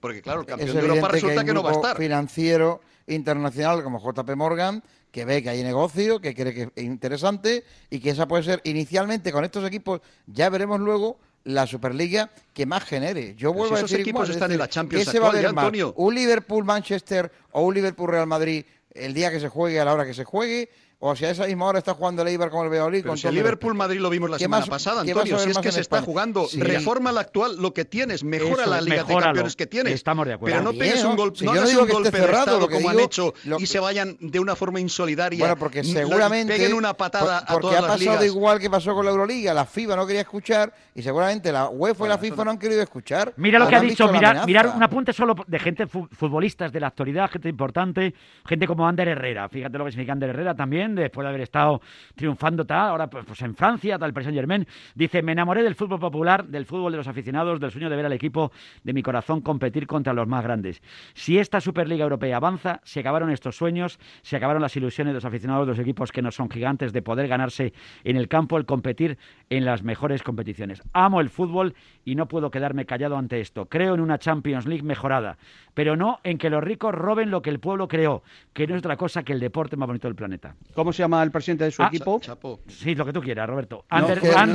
Porque claro, el campeón de Europa resulta que, no va a estar. financiero internacional como JP Morgan que ve que hay negocio, que cree que es interesante y que esa puede ser inicialmente con estos equipos, ya veremos luego la Superliga que más genere. Yo vuelvo a decir equipos están en la Champions ¿qué se va a ver más? Un Liverpool Manchester o un Liverpool Real Madrid el día que se juegue a la hora que se juegue o si a esa misma hora está jugando el Eibar con el Valladolid. Pero con si el Liverpool-Madrid lo vimos la semana pasada, Antonio, si es que se está jugando, reforma la actual, lo que tienes, mejora Eso, la Liga mejoralo. de Campeones que tienes. Estamos de acuerdo. Pero no pegues un, gol, si no un golpe cerrado, de estado, como han hecho y se vayan de una forma insolidaria. Bueno, porque seguramente... Peguen una patada por, porque a todas ha pasado igual que pasó con la Euroliga, la FIBA no quería escuchar y seguramente la UEFA y la FIFA no, han querido escuchar. Mira lo que ha dicho, mirar, mirar un apunte solo de gente futbolistas de la actualidad, gente importante, gente como Ander Herrera, fíjate lo que significa Ander Herrera también Después de haber estado triunfando tal, ahora pues, pues en Francia, tal Paris Saint Germain, dice, me enamoré del fútbol popular, del fútbol de los aficionados, del sueño de ver al equipo de mi corazón competir contra los más grandes. Si esta Superliga Europea avanza, se acabaron estos sueños, se acabaron las ilusiones de los aficionados de los equipos que no son gigantes de poder ganarse en el campo, el competir en las mejores competiciones. Amo el fútbol y no puedo quedarme callado ante esto. Creo en una Champions League mejorada, pero no en que los ricos roben lo que el pueblo creó, que no es otra cosa que el deporte más bonito del planeta. ¿Cómo se llama el presidente de su ah, equipo? Chapo. Sí, lo que tú quieras, Roberto. El, señor,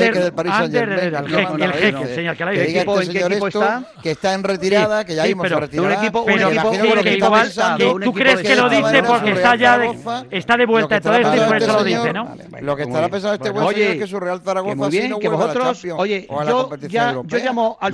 este que está? En retirada, que ya sí, retirada. Un equipo, que, está pensando, tú crees que lo dice porque está ya está de vuelta, entonces pues, lo este dice, ¿no? Lo que estará pensando este buen es que su Real Zaragoza sí no vuelve a la o la. Yo llamo al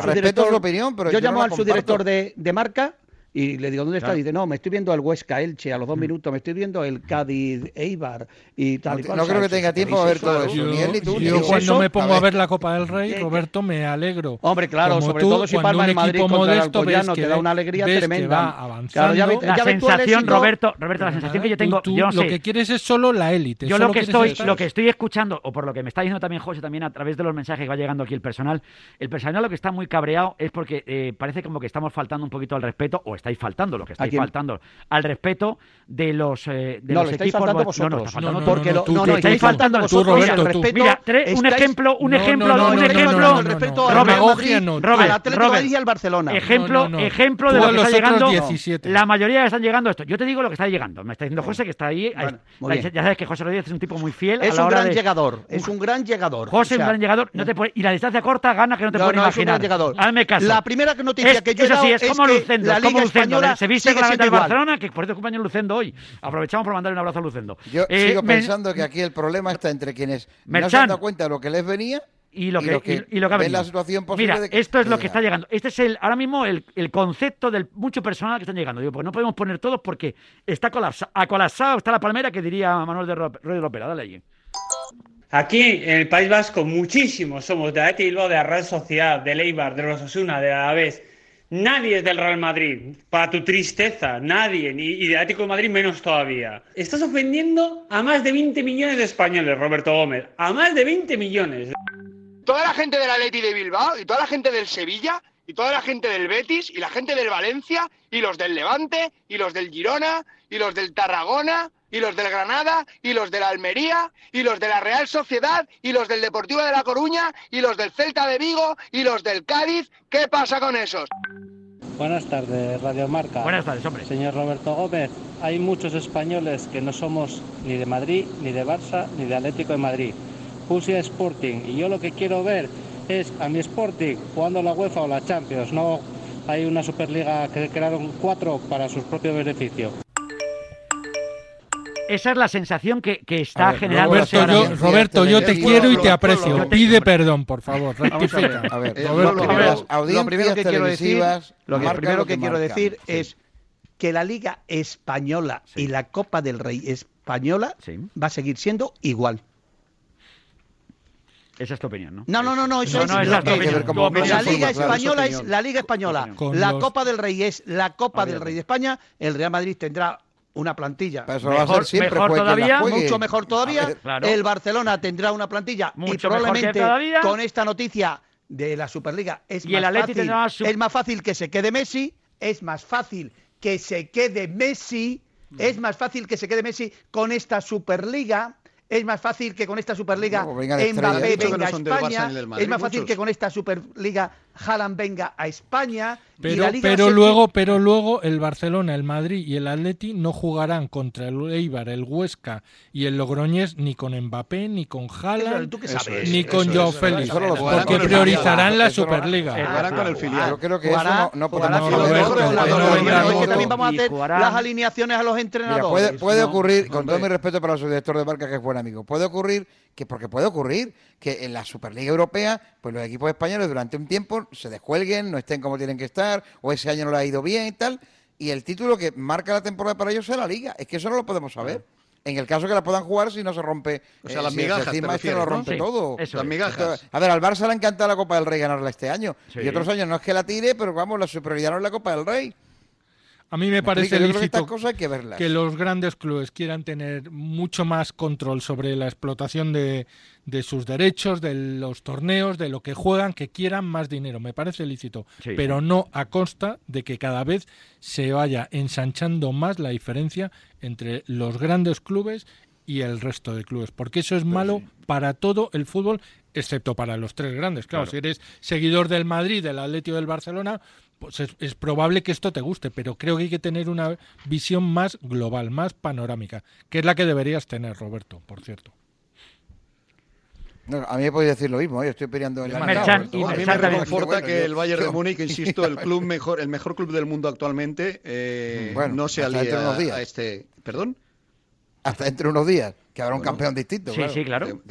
subdirector de marca y le digo, ¿dónde está? Dice, no, me estoy viendo el Huesca Elche a los dos mm. minutos, me estoy viendo el Cádiz Eibar y tal. No, no creo que tenga tiempo a ver todo eso. Yo, ni él ni tú. Yo, cuando me pongo a ver. la Copa del Rey, Roberto, me alegro. Hombre, claro, sobre todo si Palma en Madrid contra el Alcoyano, te da una alegría tremenda. Claro, ya, ya la sensación, Roberto, Roberto, la sensación ¿eh? que yo tengo, lo que quieres es solo la élite. Yo lo que estoy, lo que estoy escuchando, o por lo que me está diciendo también José, también a través de los mensajes que va llegando aquí el personal, el personal lo que está muy cabreado es porque eh, parece como que estamos faltando un poquito al respeto o estáis faltando, lo que estáis faltando al respeto de los, de los equipos. No, no, está faltando no, porque lo, tú, te estáis faltando vosotros, respeto, mira un ejemplo, un ejemplo, un ejemplo. respeto al y al Barcelona. Ejemplo, ejemplo de lo que está llegando. La mayoría están llegando a esto. Yo te digo lo que está llegando. Me está diciendo José que está ahí. Ya sabes que José Rodríguez es un tipo muy fiel. Es un gran llegador. Es un gran llegador. José es un gran llegador. Y la distancia corta gana que no te puedes imaginar. Hazme caso. La primera que noticia que yo he dado es que la liga se viste con la del Barcelona, que por eso es Lucendo hoy. Aprovechamos para mandarle un abrazo a Lucendo. Yo eh, sigo pensando que aquí el problema está entre quienes Merchan. no se dado cuenta de lo que les venía y lo que, y lo la situación Mira, de que, esto es lo que está llegando. Este es el ahora mismo el, concepto del mucho personal que están llegando. Digo, pues no podemos poner todos porque está colapsado, ha colapsado, está la palmera que diría Manuel de Rodríguez Lopera. Dale allí. Aquí en el País Vasco muchísimos somos de Athletic de la Real Sociedad, de Leibar, de los Osasuna, de Alavés, Nadie es del Real Madrid, para tu tristeza, nadie, ni, de Atlético de Madrid menos todavía. Estás ofendiendo a más de 20 millones de españoles, Roberto Gómez, a más de 20 millones. Toda la gente del Atleti de Bilbao y toda la gente del Sevilla y toda la gente del Betis y la gente del Valencia y los del Levante y los del Girona y los del Tarragona y los del Granada, y los de la Almería, y los de la Real Sociedad, y los del Deportivo de La Coruña, y los del Celta de Vigo, y los del Cádiz. ¿Qué pasa con esos? Buenas tardes, Radio Marca. Buenas tardes, hombre. Señor Roberto Gómez, hay muchos españoles que no somos ni de Madrid, ni de Barça, ni de Atlético de Madrid. Puse Sporting y yo lo que quiero ver es a mi Sporting jugando la UEFA o la Champions, no hay una Superliga que crearon cuatro para su propio beneficio esa es la sensación que, que está generando. Roberto, yo, Roberto, yo te quiero y te aprecio. Pide perdón, por favor. Rectifica. A ver, lo primero que quiero decir, lo primero que, quiero decir es que la Liga Española y la Copa del Rey Española va a seguir siendo igual. Esa es tu opinión, ¿no? No, no, no, no, eso es, no, es, la, opinión. la Liga Española es la Liga Española. La Copa del Rey es la Copa del Rey de España. El Real Madrid tendrá una plantilla Pero eso mejor, va a ser siempre, todavía, mucho mejor todavía. El Barcelona tendrá una plantilla mucho y probablemente con esta noticia de la Superliga es, más fácil, es más fácil que se quede Messi, es más fácil que se quede Messi, es más fácil que se quede Messi con esta Superliga es más fácil que con esta Superliga no, venga Mbappé venga a España, es más fácil que con esta Superliga Haaland venga a España. Pero, pero, luego, pero luego el Barcelona, el Madrid y el Atleti no jugarán contra el Eibar, el Huesca y el Logroñés ni con Mbappé, ni con Haaland, ni con Joao Félix. porque priorizarán la Superliga. Yo no También vamos a hacer las alineaciones a los entrenadores. Puede ocurrir, con todo mi respeto para su director de marca, que es buen amigo, puede ocurrir que porque puede ocurrir que en la Superliga Europea, pues los equipos españoles durante un tiempo se descuelguen, no estén como tienen que estar, o ese año no le ha ido bien y tal. Y el título que marca la temporada para ellos es la liga. Es que eso no lo podemos saber. En el caso que la puedan jugar, si no se rompe. O eh, sea, las este lo rompe todo. A ver, al Barça le encanta la Copa del Rey ganarla este año. Y otros años no es que la tire, pero vamos, la superioridad no es la Copa del Rey. A mí me, parece lícito que, que, los grandes clubes quieran tener mucho más control sobre la explotación de, de sus derechos, de los torneos, de lo que juegan, que quieran más dinero. Me parece lícito, pero no a costa de que cada vez se vaya ensanchando más la diferencia entre los grandes clubes y el resto de clubes, porque eso es pues malo para todo el fútbol, excepto para los tres grandes. Claro, si eres seguidor del Madrid, del Atlético del Barcelona, pues es, probable que esto te guste, pero creo que hay que tener una visión más global, más panorámica, que es la que deberías tener, Roberto, por cierto. A mí me podéis decir lo mismo, ¿eh? yo estoy peleando el Merchan, y A mí me reconforta que el Bayern de Múnich, insisto, el club mejor, el mejor club del mundo actualmente, eh, no se alía a este. ¿Perdón? Hasta entre unos días. Quedaron bueno, campeón distinto. Sí, sí, claro.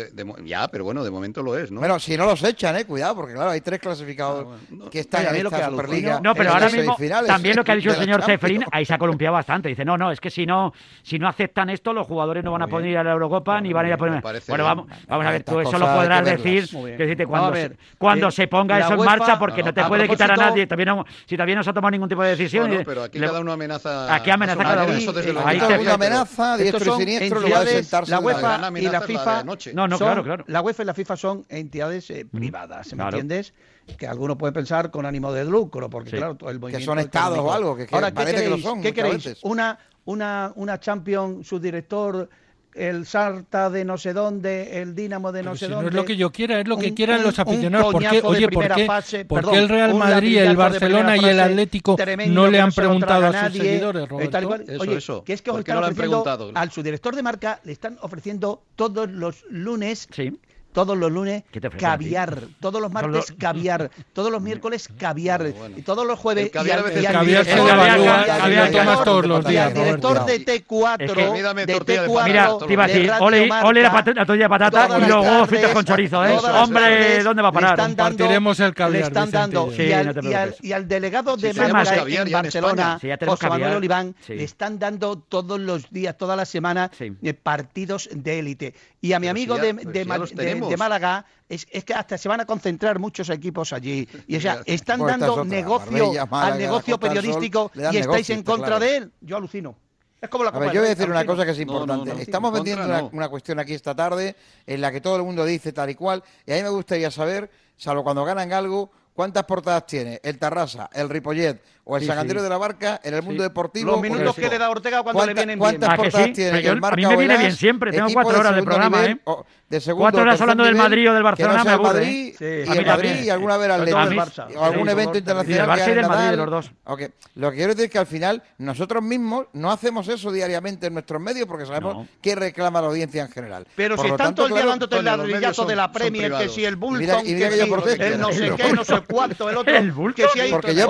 Ya, pero bueno, de momento lo es, ¿no? Bueno, si no los echan, eh, cuidado, porque claro, hay tres clasificados ah, que están en esta Superliga. No, pero ahora mismo, también lo que ha dicho el señor Ceferín, ahí se ha columpiado bastante. Dice, no, no, es que si no, si no aceptan esto, los jugadores no van a poder ir a la Eurocopa ni van a ir a poner. Bueno, vamos, vamos a ver, tú eso lo podrás decir. Que decirte, cuando, cuando se eh, ponga eso en marcha, porque no, te puede quitar a nadie. También si también no se ha tomado ningún tipo de decisión. No, eh, pero aquí le, cada uno amenaza. Aquí amenaza cada uno. Ahí, ahí, ahí, ahí, amenaza, diestro y siniestro, lugar de sentarse la UEFA y la FIFA. La no, no, son, claro, claro. La UEFA y la FIFA son entidades eh, privadas, ¿me entiendes? Que algunos pueden pensar con ánimo de lucro, porque claro, todo el movimiento. Que son estados o algo, que, Ahora, ¿qué queréis? que lo son. ¿Qué queréis? Una, una, una champion, su director el Sarta de no sé dónde, el Dinamo de Pero no sé si dónde. No es lo que yo quiera, es lo que un, quieran un, los aficionados. ¿Por qué, oye, ¿por qué, fase, ¿por perdón, el Real Madrid, el Barcelona y el Atlético no le han no preguntado a, nadie, sus seguidores, Roberto? Eso, oye, eso. que es que os están no lo han preguntado? Al su director de marca le están ofreciendo todos los lunes sí todos los lunes caviar, todos los martes caviar, todos los miércoles caviar, ah, y todos los jueves caviar, y, caviar, tomas todos los días. director de T4, de T4, mira, te iba a ole, la, tortilla de patata y luego fritos con chorizo, ¿eh? Hombre, ¿dónde va a parar? Compartiremos el caviar. Le están dando y al delegado de Barcelona, José Manuel Oliván, le están dando todos los días, todas las semanas eh, partidos de élite. Y a mi amigo de Madrid de Málaga, es, es, que hasta se van a concentrar muchos equipos allí. Y o sea, están dando negocio al negocio periodístico y estáis en contra de él. Yo alucino. Es como la a ver, yo voy a decir una cosa que es importante. Estamos vendiendo una, cuestión aquí esta tarde en la que todo el mundo dice tal y cual. Y a mí me gustaría saber, salvo cuando ganan algo, cuántas portadas tiene el Tarrasa, el Ripollet, o el sí, de la Barca en el mundo deportivo. Los minutos que le da Ortega cuando le vienen bien. ¿Cuántas portadas tiene? Yo, a mí me viene bien siempre, tengo cuatro horas de programa. ¿eh? cuatro horas hablando del Madrid o del Barcelona, no. ¿eh? Madrid. Y el Madrid y alguna vez al ¿eh? O algún evento internacional. Y del Madrid, los dos. Lo que quiero decir es que al final nosotros mismos no hacemos eso diariamente en nuestros medios porque sabemos qué reclama la audiencia en general. Pero si están todo el día dándote el ladrillazo de la Premier, que si el Bulton, que si el no sé qué, no sé cuánto, el otro. Porque yo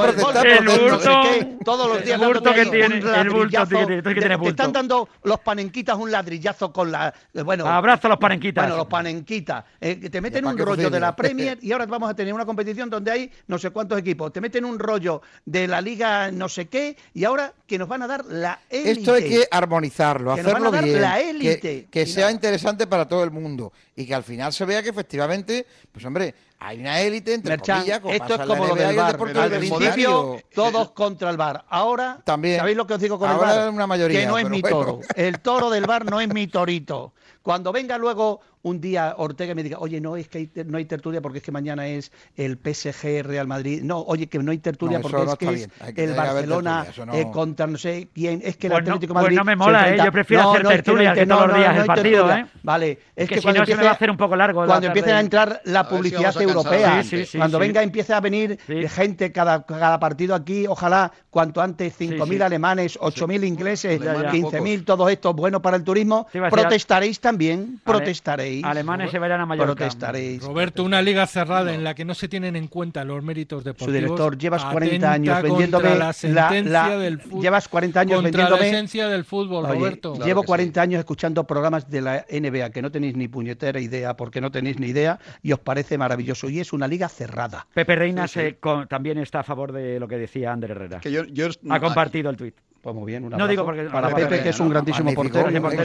todos los días el bulto que tiene, el bulto. Te están dando los panenquitas un ladrillazo con la eh, bueno, abrazo a los panenquitas. Bueno, los panenquitas, eh, te meten un rollo de la Premier y ahora vamos a tener una competición donde hay no sé cuántos equipos, te meten un rollo de la liga no sé qué y ahora que nos van a dar la élite. Esto hay que armonizarlo, que hacerlo nos van a dar bien, la élite. Que, sea interesante para todo el mundo y que al final se vea que efectivamente, pues hombre, hay una élite entre Merchan, comillas, como esto es como lo del bar. Al principio, todos contra el bar. Ahora, También. ¿sabéis lo que os digo con el bar? una mayoría, que no es mi bueno. toro. El toro del bar no es mi torito. Cuando venga luego un día Ortega me diga, oye, no, es que hay, no hay tertulia porque es que mañana es el PSG Real Madrid. No, oye, que no hay tertulia porque es que es el Barcelona eh, contra no sé quién. Es que el Atlético Madrid. Pues no pues me mola, eh, yo prefiero hacer tertulia todos los días el partido. ¿eh? Vale, es que, si cuando empiece, se va a hacer un poco largo. Cuando empiecen a entrar la publicidad europea, sí, cuando venga, empiece a venir gente cada, cada partido aquí, ojalá cuanto antes 5.000 alemanes, 8.000 ingleses, 15.000, todos estos buenos para el turismo, protestaréis también, protestaréis protestaréis. Alemanes se vayan a Mallorca. Protestaréis. Roberto, una liga cerrada no. en la que no se tienen en cuenta los méritos deportivos. Su director, llevas 40 años vendiéndome la, sentencia la, la del fútbol. Llevas 40 años contra vendiéndome la esencia del fútbol, Oye, Roberto. Claro llevo 40 sí. años escuchando programas de la NBA que no tenéis ni puñetera idea, porque no tenéis ni idea y os parece maravilloso y es una liga cerrada. Pepe Reina sí, sí. Se, con, también está a favor de lo que decía Andrés Herrera. Que yo, yo, ha compartido aquí. el tuit. Pues muy bien, una no digo porque para Pepe, que es un grandísimo portero. igual,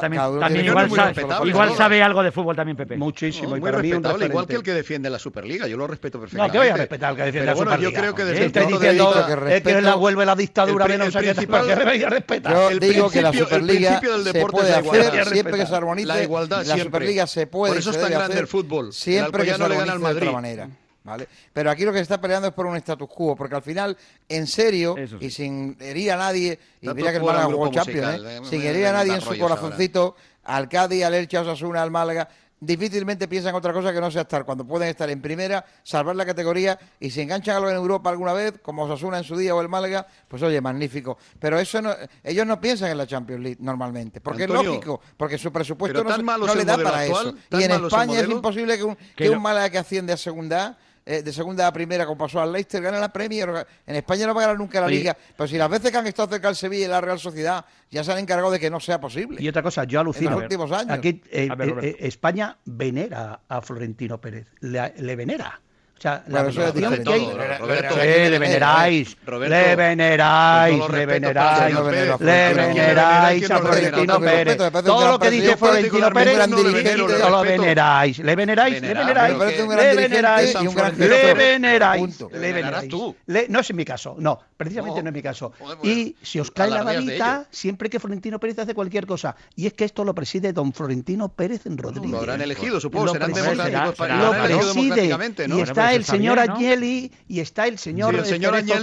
también, igual, sabe, igual, sabe, algo de fútbol también Pepe. Muchísimo. No, y igual que el que defiende la Superliga, yo lo respeto perfectamente. No, que voy a respetar al que defiende la Superliga. Bueno, yo creo que desde el diciendo de que es que la vuelve la dictadura el, menos el principal, que voy a respetar. Yo el digo que la Superliga se puede hacer siempre que se armonice. La igualdad La Superliga se puede Por eso es tan grande el fútbol. Siempre que se armonice de otra manera. ¿vale? Pero aquí lo que se está peleando es por un status quo, porque al final, en serio, y sin herir a nadie, y mira que el Málaga jugó musical, ¿eh? sin herir a nadie en su corazoncito, al Cádiz, al Elche, a Osasuna, al Málaga, difícilmente piensan otra cosa que no sea estar, cuando pueden estar en primera, salvar la categoría y si enganchan algo en Europa alguna vez, como Osasuna en su día o el Málaga, pues oye, magnífico. Pero eso no, ellos no piensan en la Champions League normalmente, porque es lógico, porque su presupuesto no, le da para eso. Y en España es imposible que un, que un Málaga que asciende a segunda eh, de segunda a primera, como pasó al Leicester, gana la Premier. En España no va a ganar nunca la Liga. Pero si las veces que han estado cerca del Sevilla y la Real Sociedad, ya se han encargado de que no sea posible. Y otra cosa, yo alucino. Últimos años. Aquí, eh, ah, eh, eh, España venera a Florentino Pérez. le venera. O sea, la veneración que hay... Le veneráis, le veneráis, le veneráis, le veneráis a Florentino Pérez. Todo lo que dice Florentino Pérez lo veneráis, le veneráis, le veneráis, le veneráis, le veneráis, le veneráis. No es en mi caso, no, precisamente no es mi caso. Y si os cae la varita, siempre que Florentino Pérez hace cualquier cosa, y es que esto lo preside don Florentino Pérez Rodríguez. Lo habrán elegido, supongo, serán democráticos. Lo preside y está el señor bien, y está el señor,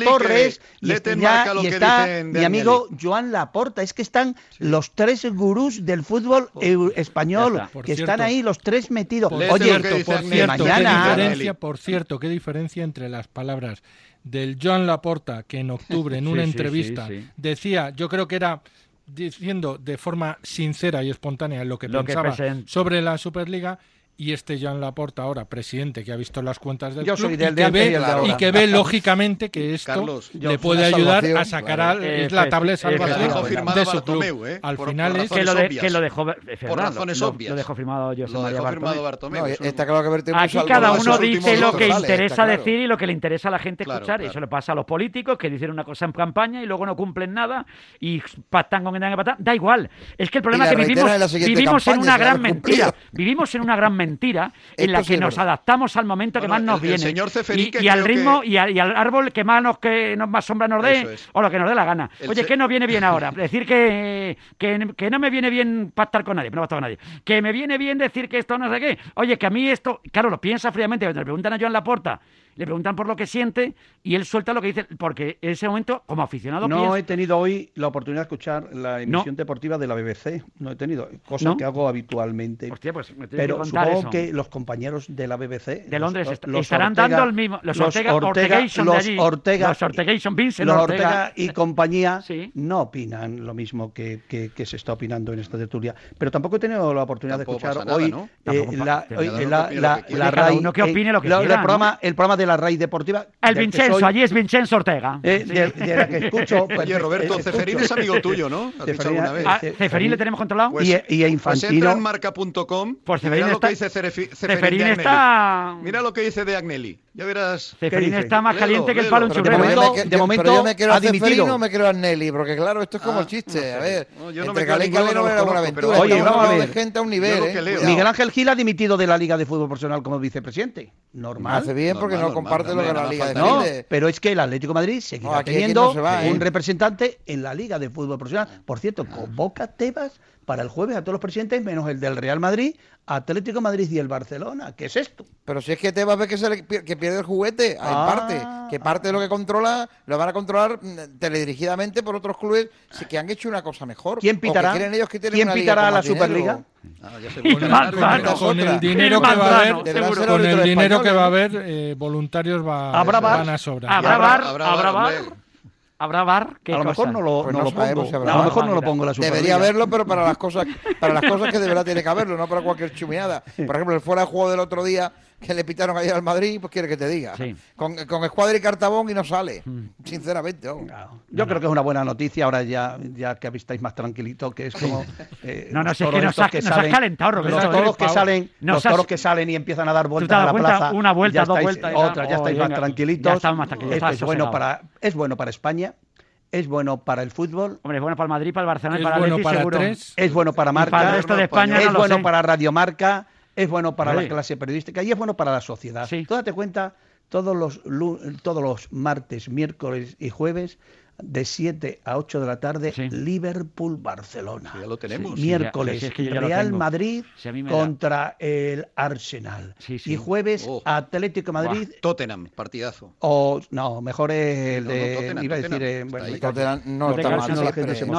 Torres y, está, mi amigo Joan Laporta. Es que están los tres gurús del fútbol español que están ahí los tres metidos. Oye, por cierto, mañana, qué ¿eh? diferencia, por cierto, qué diferencia entre las palabras del Joan Laporta que en octubre en una entrevista decía, yo creo que era diciendo de forma sincera y espontánea lo que pensaba sobre la Superliga y este Joan Laporta ahora presidente que ha visto las cuentas del yo club soy del y, que ve, y, que ve, lógicamente que esto le puede ayudar a sacar a, es la tabla de de su club. Eh, al final es que lo, que lo dejó por razones obvias. Lo, dejó firmado yo lo dejó firmado Bartomeu. No, está claro que Aquí cada uno dice lo que interesa decir y lo que le interesa a la gente escuchar. Eso le pasa a los políticos que dicen una cosa en campaña y luego no cumplen nada y pactan con quien tengan que pactar. Da igual. Es que el problema es que vivimos, vivimos en una gran mentira. Vivimos en una gran mentira mentira en la que nos adaptamos al momento que más nos viene. Y, al ritmo y, al, árbol que más, nos, que más sombra nos dé o lo que nos dé la gana. Oye, se... ¿qué nos viene bien ahora? Decir que, que, no me viene bien pactar con nadie, no pactar con nadie. Que me viene bien decir que esto no sé qué. Oye, que a mí esto, claro, lo piensa fríamente, me preguntan a Joan Laporta le preguntan por lo que siente y él suelta lo que dice, porque en ese momento, como aficionado... No he tenido hoy la oportunidad de escuchar la emisión deportiva de la BBC, no he tenido, cosa que hago habitualmente. Pues, Pero supongo que los compañeros de la BBC... De Londres estarán dando el mismo... Los Ortega, los Ortega, los Ortega, y compañía no opinan lo mismo que, que, se está opinando en esta tertulia. Pero tampoco he tenido la oportunidad de escuchar nada, hoy ¿no? eh, la, eh, la, la, la RAI... Eh, el programa de la raíz deportiva. El Vincenzo, soy, allí es Vincenzo Ortega. Eh, sí. de, de, la que escucho. Pues, Oye, Roberto. Ceferín es amigo tuyo, ¿no? ¿Has Ceferín, dicho alguna vez? Eh, ah, Ceferín le tenemos controlado. Pues, pues, y, y, Infantino. Pues entra en marca.com. Pues Ceferín está, lo que dice Ceferín, está. Mira lo que dice de Agnelli. Ya verás. Ceferín está más caliente que el palo en su De, ¿eh? de momento, yo me quiero a Ceferín o me quiero a Agnelli, porque claro, esto es como ah, el chiste. A ver, entre Galé y Calero era una aventura. Oye, vamos a ver. gente a un nivel. ¿eh? Miguel Ángel Gil ha dimitido de la Liga de Fútbol Profesional como vicepresidente. Normal. Hace bien porque no comparte lo que la Liga No, pero es que el Atlético de Madrid seguirá No, teniendo no se va, ¿eh? un representante en la Liga de Fútbol Profesional. Por cierto, convoca para el jueves a todos los presidentes, menos el del Real Madrid, Atlético Madrid y el Barcelona. ¿Qué es esto? Pero si es que te va a ver que, se que pierde el juguete, ah, en parte, que parte de lo que controla lo van a controlar mm, teledirigidamente por otros clubes que han hecho una cosa mejor. ¿Quién pitará? ¿Quién pitará a la? Superliga? Con el dinero que va a haber, el dinero que va a haber, eh, voluntarios va, van a sobrar. Habrá bar, habrá bar. ¿Habrá bar? que a lo mejor no lo, pues no lo pongo. A lo mejor no lo pongo la Superliga. Debería haberlo, pero para las cosas, para las cosas que de verdad tiene que haberlo, no para cualquier chumeada. Por ejemplo, el fuera de juego del otro día que le pitaron ayer al Madrid, pues quiere que te diga. Con, con Escuadra y Cartabón y no sale, mm. sinceramente. Yo creo que es una buena noticia ahora ya, ya que estáis más tranquilito, que es como... Eh, no, no, si que nos, has, calentado, Roberto. Los eh, toros que salen, nos los que salen y empiezan a dar vueltas a la plaza. Una vuelta, dos vueltas. Otra, ya estáis más tranquilitos. Ya más tranquilitos. Es bueno para, es bueno para España es bueno para el fútbol. Hombre, es bueno para el Madrid, para el Barcelona, es para el bueno Es bueno para Marca. Para de España es bueno sé. para Radiomarca es bueno para la clase periodística y es bueno para la sociedad. Sí. Tú date cuenta, todos los, todos los martes, miércoles y jueves de 7 a 8 de la tarde, sí. Liverpool-Barcelona. Sí, ya lo tenemos. Sí, Miércoles, es que Real Madrid si contra da... el Arsenal. Y jueves, oh. Atlético Madrid. Buah. Tottenham, partidazo. O, no, mejor el de. Tottenham, iba a decir. Tottenham, eh, no está mal. No, la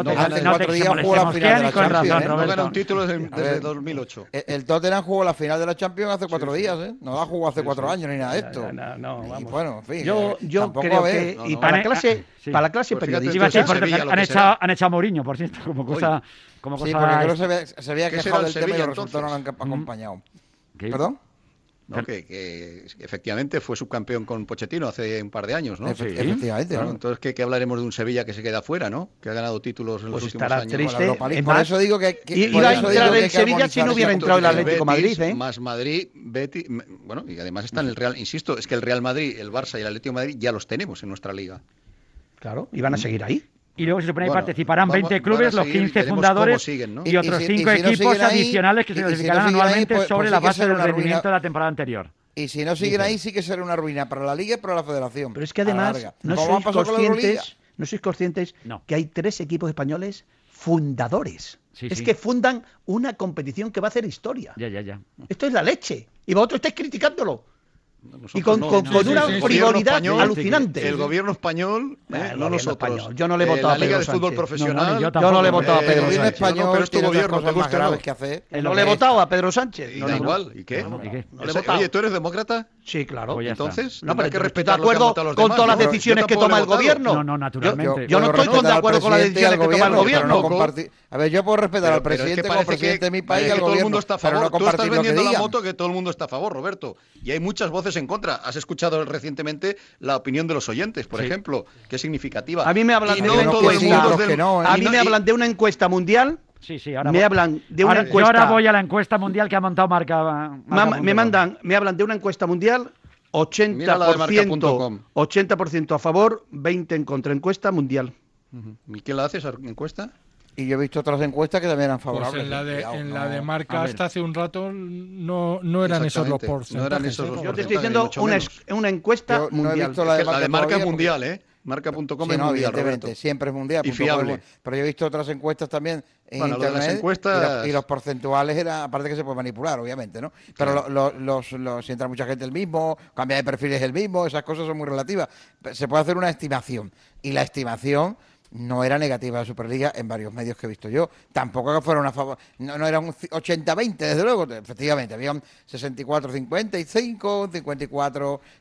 no, hace cuatro días jugó la final de la Champions. No gana un título desde 2008. El Tottenham jugó la final de la Champions hace cuatro días, ¿eh? No la jugó hace cuatro años ni nada de esto. No, no, vamos. Bueno, en fin. Yo eh, creo que. Y para clase. Para la clase pues ¿eh? porque han, echado, han, echado, a Mourinho, por cierto, como cosa. Como cosa sí, porque creo que se había, se había quejado del Sevilla, tema y los resultados no han mm. acompañado. ¿Qué? ¿Perdón? No, que, que, efectivamente fue subcampeón con Pochettino hace un par de años, ¿no? Sí, efectivamente. Claro, ¿no? Entonces, ¿qué, ¿qué, hablaremos de un Sevilla que se queda fuera, ¿no? Que ha ganado títulos en pues los últimos años. Triste, la por más, eso digo que. que iba a entrar el Sevilla si no hubiera entrado el Atlético Betis, Madrid, ¿eh? Más Madrid, Betis. Bueno, y además está en el Real. Insisto, es que el Real Madrid, el Barça y el Atlético Madrid ya los tenemos en nuestra liga. Claro, y van a mm. seguir ahí. Y luego se supone que participarán vamos, 20 clubes, los 15 fundadores y, otros 5 equipos adicionales que se clasificarán anualmente pues, sobre pues la base del rendimiento de la temporada anterior. Y si no siguen ahí, sí que será una ruina para la Liga y para la Federación. Pero es que además, no sois, conscientes, no sois conscientes que hay tres equipos españoles fundadores. Es que fundan una competición que va a hacer historia. Ya, ya, ya. Esto es la leche. Y vosotros estáis criticándolo. Nosotros y con, no, con, no, con sí, una sí, frivolidad alucinante. El gobierno español, eh, no nosotros. Español. Yo no le he eh, votado eh, a Pedro La Liga de Fútbol Profesional. No, yo, yo, no le he votado a eh, Pedro Sánchez. Español, pero es tu gobierno, me gusta no. Que hacer. No le he votado a Pedro Sánchez. Y da igual, ¿y qué? Oye, ¿tú eres demócrata? Sí, claro. Pues Entonces, no, pero hay que respetar de acuerdo con todas las decisiones que toma el gobierno. No, no, naturalmente. Yo no estoy de acuerdo con las decisiones que toma el gobierno. A ver, yo puedo respetar al presidente como presidente de mi país y al gobierno. Todo el mundo está a favor. Tú estás vendiendo la moto que todo el mundo está a favor, Roberto. Y hay muchas voces argumentos en contra. Has escuchado recientemente la opinión de los oyentes, por sí. ejemplo, que es significativa. A mí me hablan, no de, del... no, ¿eh? a mí me hablan de una encuesta mundial Sí, sí, ahora me voy. hablan de una ahora, encuesta. Yo ahora voy a la encuesta mundial que ha montado Marca. marca Ma, me mandan, me hablan de una encuesta mundial, 80%, 80 a favor, 20 en contra. Encuesta mundial. ¿Y qué la hace esa encuesta? Y yo he visto otras encuestas que también eran favorables. Pues en la de, en la de marca hasta hace un rato no, no eran esos los porcentajes. ¿eh? Yo te estoy diciendo una, una, encuesta mundial. No he visto la de, marca, mundial, ¿eh? Marca.com sí, es no, mundial, siempre es mundial. Y fiable. Pero yo he visto otras encuestas también en bueno. Las encuestas... y, los, porcentuales, era, aparte que se puede manipular, obviamente, ¿no? Pero los, si entra mucha gente el mismo, cambia de perfil es el mismo, esas cosas son muy relativas. Se puede hacer una estimación. Y la estimación no era negativa la Superliga en varios medios que he visto yo. Tampoco que fuera una favor. No, no, era un 80-20, desde luego, efectivamente. Había un 64-55,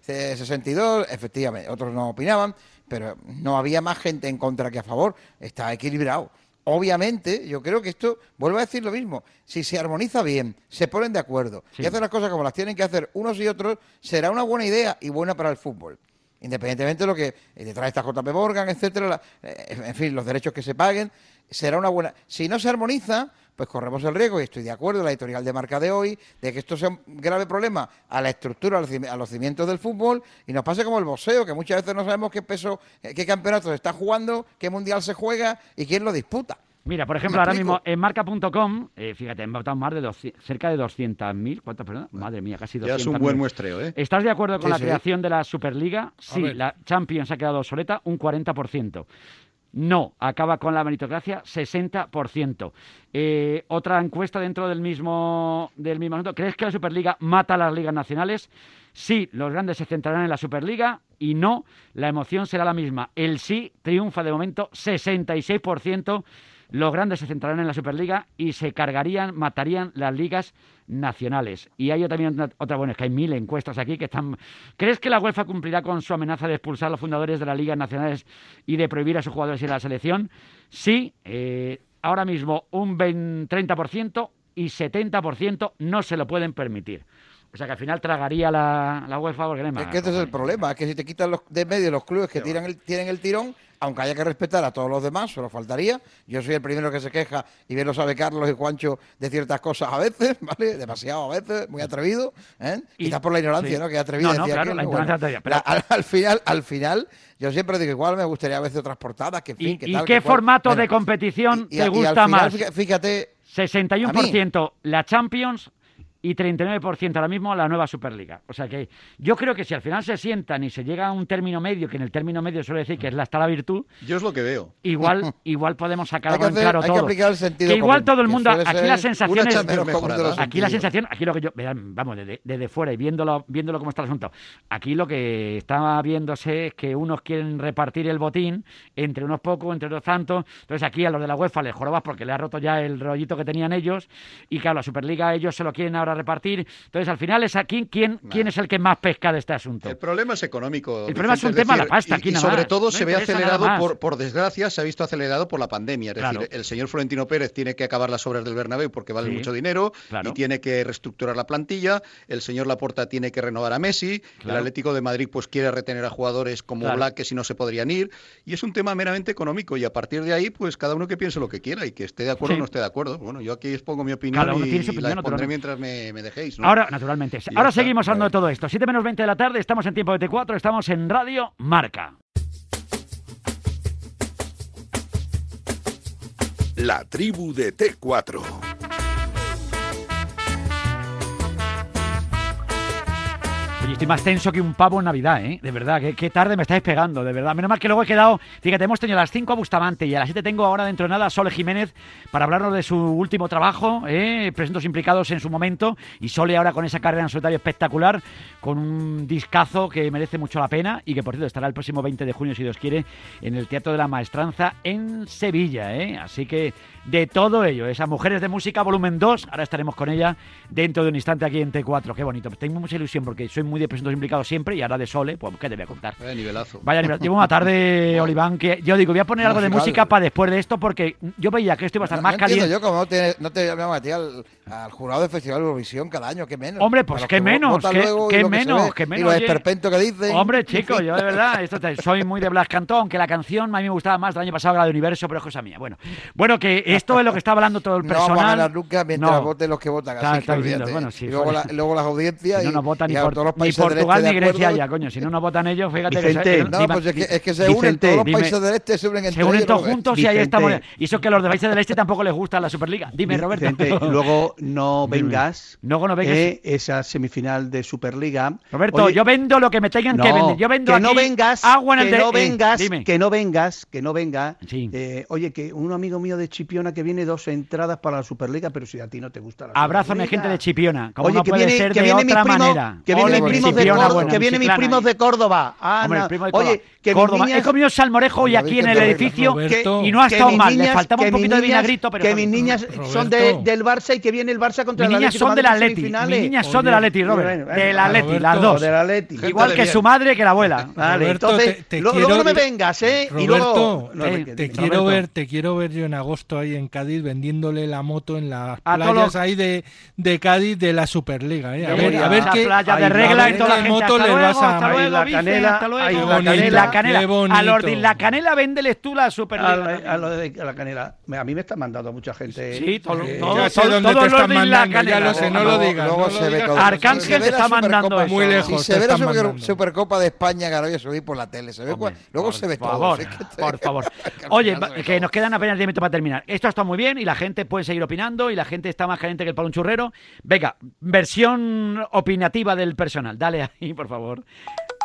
54-62, eh, efectivamente. Otros no opinaban, pero no había más gente en contra que a favor. Está equilibrado. Obviamente, yo creo que esto, vuelvo a decir lo mismo, si se armoniza bien, se ponen de acuerdo y hacen las cosas como las tienen que hacer unos y otros, será una buena idea y buena para el fútbol. Independientemente de lo que eh, detrás está JP Morgan, etcétera, eh, en fin, los derechos que se paguen, será una buena. Si no se armoniza, pues corremos el riesgo, y estoy de acuerdo la editorial de marca de hoy, de que esto sea un grave problema a la estructura, a los cimi- a los cimientos del fútbol, y nos pase como el boxeo, que muchas veces no sabemos qué peso, eh, qué campeonato se está jugando, qué mundial se juega y quién lo disputa. Mira, por ejemplo, ahora mismo en marca.com, eh, fíjate, han votado más de dos, cerca de 200.000. ¿Cuántas personas? Madre mía, casi 200.000. Ya es un buen muestreo, ¿eh? ¿Estás de acuerdo con la creación de la Superliga? Sí, la Champions ha quedado soleta un 40%. No, acaba con la meritocracia 60%. Eh, otra encuesta dentro del mismo, del mismo asunto. ¿Crees que la Superliga mata a las ligas nacionales? Sí, los grandes se centrarán en la Superliga y no, la emoción será la misma. El sí triunfa de momento 66% los grandes se centrarán en la Superliga y se cargarían, matarían las ligas nacionales. Y hay también otra, bueno, es que hay mil encuestas aquí que están... ¿Crees que la UEFA cumplirá con su amenaza de expulsar a los fundadores de las ligas nacionales y de prohibir a sus jugadores ir a la selección? Sí, eh, ahora mismo un 20, 30% y 70% no se lo pueden permitir. O sea que al final tragaría la, la UEFA o el Es que este es el problema, es que si te quitan los, de medio los clubes que tiran el, tienen el tirón, aunque haya que respetar a todos los demás, solo faltaría. Yo soy el primero que se queja y bien lo sabe Carlos y Juancho de ciertas cosas a veces, ¿vale? Demasiado a veces, muy atrevido, ¿eh? Y, Quizás por la ignorancia, ¿no? Que atrevido. No, no, claro, la ignorancia bueno, al, final, al final, yo siempre digo igual, me gustaría a veces otras portadas, que en fin, ¿Y, que tal, ¿y qué formato de competición te gusta al final, más? Fíjate... 61% la Champions, y 39% ahora mismo a la nueva Superliga. O sea que yo creo que si al final se sientan y se llega a un término medio, que en el término medio suele decir que es la está la virtud. Yo es lo que veo. Igual, igual podemos sacar algo en claro hay todo. Que aplicar el sentido que igual todo el mundo. Aquí la sensación es. Aquí la sensación. Aquí lo que yo. Vamos, desde, fuera y viéndolo, viéndolo cómo está el asunto. Aquí lo que está viéndose es que unos quieren repartir el botín entre unos pocos, entre otros tantos. Entonces aquí a los de la UEFA les jorobas porque le ha roto ya el rollito que tenían ellos. Y claro, la Superliga ellos se lo quieren ahora repartir. Entonces, al final es aquí quién, quién es el que más pesca de este asunto. El problema es económico. El problema es un tema de la pasta. Aquí y, sobre todo se ve acelerado, por, por, desgracia, se ha visto acelerado por la pandemia. Es decir, el señor Florentino Pérez tiene que acabar las obras del Bernabéu porque valen sí, mucho dinero y tiene que reestructurar la plantilla. El señor Laporta tiene que renovar a Messi. El Atlético de Madrid pues quiere retener a jugadores como Black que si no se podrían ir. Y es un tema meramente económico y a partir de ahí pues cada uno que piense lo que quiera y que esté de acuerdo o no esté de acuerdo. Bueno, yo aquí expongo mi opinión y, la expondré mientras me me, dejéis. Ahora, naturalmente. Ahora seguimos hablando de todo esto. 7 menos 20 de la tarde, estamos en tiempo de T4, estamos en Radio Marca. La tribu de T4. Estoy más tenso que un pavo en Navidad, ¿eh? De verdad, qué, tarde me estáis pegando, de verdad. Menos mal que luego he quedado. Fíjate, hemos tenido a las 5 a Bustamante y a las 7 tengo ahora dentro de nada a Sole Jiménez para hablarnos de su último trabajo, ¿eh? Presentos implicados en su momento. Y Sole ahora con esa carrera en solitario espectacular, con un discazo que merece mucho la pena y que, por cierto, estará el próximo 20 de junio, si Dios quiere, en el Teatro de la Maestranza en Sevilla, ¿eh? Así que de todo ello. Esas Mujeres de Música, volumen 2. Ahora estaremos con ella dentro de un instante aquí en T4. Qué bonito. Tengo mucha ilusión porque soy muy de presuntos implicados siempre y ahora de Sole, pues qué te voy a contar. Vaya nivelazo. Vaya nivelazo. Llevo una tarde, Oliván, que yo digo, voy a poner algo de música para después de esto porque yo veía que esto iba a estar más no caliente. Yo como no te, no a ti al, jurado del Festival de Eurovisión cada año, qué menos. Hombre, pues qué menos, qué, qué menos, que qué menos. Y los esperpentos que dicen. Hombre, chicos, yo de verdad, esto soy muy de Blas Cantón, que la canción a mí me gustaba más del año pasado, la de Universo, pero es cosa mía. Bueno, bueno que... Eh, esto es lo que está hablando todo el personal. No a ganar nunca mientras voten los que votan. Luego, las audiencias. No nos votan y, ni, todos los países ni Portugal este ni Grecia ya, coño. Si no nos votan ellos, fíjate que. Eso, no, pues es que, se unen todos los países del este, se unen entre Se unen todos juntos y ahí estamos. Y eso es que a los de países del este tampoco les gusta la Superliga. Dime, Roberto. luego no vengas. Luego no vengas. Esa semifinal de Superliga. Roberto, yo vendo lo que me tengan que vender. Yo vendo no vengas. Agua en el Que no eh, vengas, que no vengas, que no venga. Eh, oye, que un amigo mío de Chipiona semana que viene dos entradas para la Superliga, pero si a ti no te gusta la Abrázame Superliga. gente de Chipiona, como Oye, no que puede viene, ser que de otra primo, manera. Que vienen mis, primos, de, bueno, eh. de Córdoba. Ah, Hombre, primo de Oye, que Córdoba. Niñas... He comido salmorejo hoy aquí en el edificio y no ha estado mal. Le faltaba un poquito niñas, de vinagrito, pero... Que mis niñas Roberto. son de, del Barça y que viene el Barça contra el Atlético. Mis niñas son del Atleti, mis niñas son del Atleti, Robert. Del Atleti, las dos. Igual que su madre que la abuela. Vale, entonces, luego no me vengas, ¿eh? Y luego... Te quiero ver yo en agosto ahí ahí en Cádiz vendiéndole la moto en las a playas ahí de, de, Cádiz de la Superliga. ¿eh? A, ver, a ver qué playa de regla y toda la moto le vas a ahí la canela, la canela. A los de la canela véndeles tú la Superliga. A, la, a los de la canela. A mí me está mandando mucha gente. Sí, eh, todo, eh, todo, ya sé todo, dónde te están mandando, canela. ya lo sé, no, lo digas. Luego no se Arcángel te está mandando. Muy lejos. Se ve la Supercopa de España que ahora voy a subir por la tele, se ve luego se ve todo. Por favor. Oye, que nos quedan apenas 10 minutos para terminar esto está muy bien y la gente puede seguir opinando y la gente está más caliente que el palo un churrero. Venga, versión opinativa del personal. Dale ahí, por favor.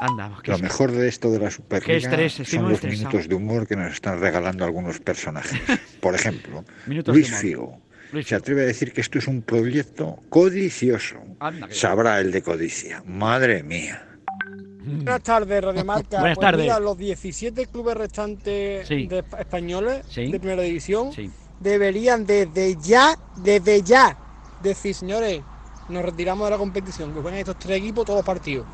Andamos. Lo mejor de esto de la Superliga estrés, son los estresado. minutos de humor que nos están regalando algunos personajes. Por ejemplo, Luis Figo. Luis se atreve a decir que esto es un proyecto codicioso. Anda, Sabrá el de codicia. Madre mía. Buenas tardes, Radio Marca. Buenas pues tardes. Mira, los 17 clubes restantes sí. de españoles sí. de primera división sí deberían desde ya, desde ya, decir, señores, nos retiramos de la competición, que jueguen estos tres equipos todos los partidos.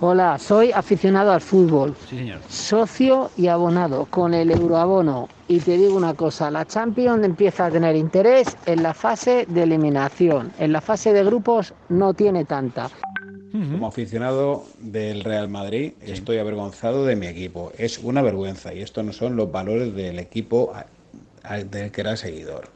Hola, soy aficionado al fútbol, Sí, señor. socio y abonado con el euroabono. Y te digo una cosa, la Champions empieza a tener interés en la fase de eliminación. En la fase de grupos no tiene tanta. Como aficionado del Real Madrid, estoy avergonzado de mi equipo. Es una vergüenza y estos no son los valores del equipo a- a- del que era seguidor.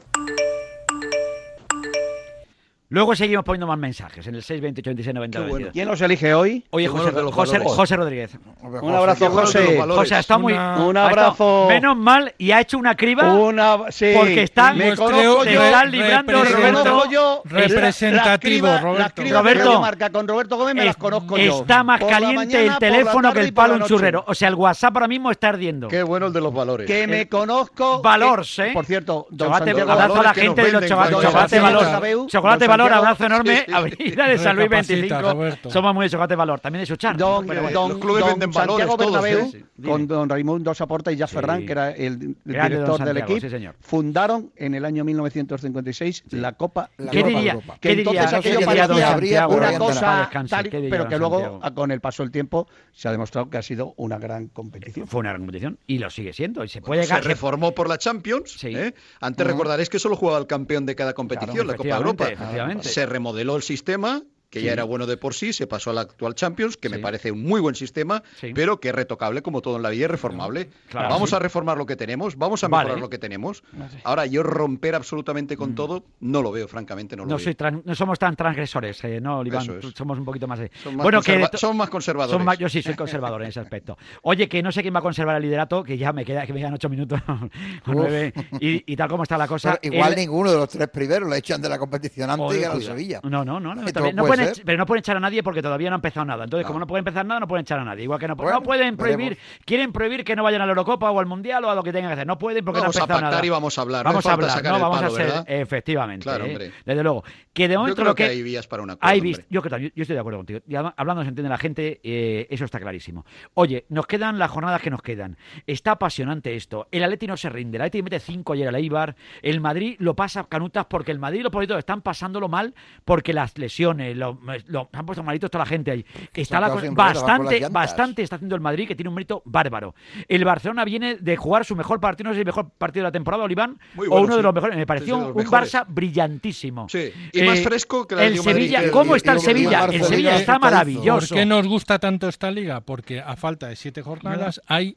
Luego seguimos poniendo más mensajes en el 628 26 90 22. ¿Quién los elige hoy? Oye, José, los José, valores. José Rodríguez. Un abrazo, José. José, estado muy. Un ha estado- abrazo. menos mal y ha hecho una criba. Una, sí. Porque están, Me conozco yo. están librando, Roberto. yo. Representativo, Las cribas- Roberto. Las cribas Roberto. de Radio Marca con Roberto Gómez me las conozco yo. Está más Por la caliente mañana, el la teléfono que el palo la en churrero. O sea, el WhatsApp ahora mismo está ardiendo. Qué bueno el de los valores. Que me conozco. Valors, que- ¿eh? Por cierto, don Chocolate, Santiago a la nos gente de los chocolates. Chocolate Valor. Chocolate Don Valor, abrazo enorme. Sí, sí. Avenida de San Luis Recapacita, 25. Roberto. Somos muy de Chocolate Valor. También de Suchar. Don, Pero, don, don los clubes venden valores Santiago todos, Bernabéu, ¿eh? con don Raimundo Saporta y Jazz Sí. Ferran, que era el, director del equipo, sí, señor. fundaron en el año 1956 la Copa La ¿Qué Copa diría? Europa. que ¿Qué diría? entonces ¿Qué aquello parecía una cosa tal, ¿qué diría pero que luego con el paso del tiempo se ha demostrado que ha sido una gran competición. Fue una gran competición y lo sigue siendo. Y se puede se ganar. reformó por la Champions. Sí. ¿eh? Antes recordaréis que solo jugaba el campeón de cada competición, la Copa efectivamente, Europa. Se remodeló el sistema, que Sí. ya era bueno de por sí, se pasó al actual Champions, que me parece un muy buen sistema, Sí. pero que es retocable como todo en la vida, es reformable. Claro, vamos sí. a reformar lo que tenemos, vamos a mejorar Vale. lo que tenemos. Ahora, yo romper absolutamente con todo, no lo veo, francamente, no lo No, veo. soy no somos tan transgresores, eh, ¿no, Oliván? Es. Somos un poquito más... de- Son más, bueno, que... son más conservadores. son más- yo sí soy conservador en ese aspecto. Oye, que no sé quién va a conservar el liderato, que ya me queda, que me quedan ocho minutos o nueve, y, y tal como está la cosa. Pero igual el- ninguno de los tres primeros lo echan de la competición antes y cuidado. Sevilla. No, no, no, no, también- no puede pueden pero no pueden echar a nadie porque todavía no ha empezado nada. Entonces, como no pueden empezar nada, no pueden echar a nadie. Igual que no, Bueno, no pueden prohibir, veremos. quieren prohibir que no vayan a la Eurocopa o al Mundial o a lo que tengan que hacer. No pueden porque Vamos no a ha empezado pactar nada. y vamos a hablar, no Vamos hace a hablar, no vamos palo, a ser, ¿verdad? efectivamente. Claro, eh. Desde luego. Que de Yo momento creo lo que que hay vías para hay yo, yo estoy de acuerdo contigo. Y hablando se entiende la gente, eh, eso está clarísimo. Oye, nos quedan las jornadas que nos quedan. Está apasionante esto. El Atleti no se rinde. El Atleti mete 5 ayer al Eibar. El Madrid lo pasa canutas porque el Madrid y los políticos están pasándolo mal porque las lesiones, lo, lo- han puesto malitos toda la gente ahí. Está la ruedas, bastante, bastante está haciendo el Madrid que tiene un mérito bárbaro. El Barcelona viene de jugar su mejor partido, no sé si el mejor partido de la temporada, Oliván, o uno de los mejores. Me pareció sí, un mejores. Barça brillantísimo. Sí, y más fresco que el el Madrid, Sevilla, que- ¿cómo y- está el y- y Sevilla? El Barcelona Sevilla está hizo. ¿Por maravilloso. qué nos gusta tanto esta liga? Porque a falta de siete jornadas hay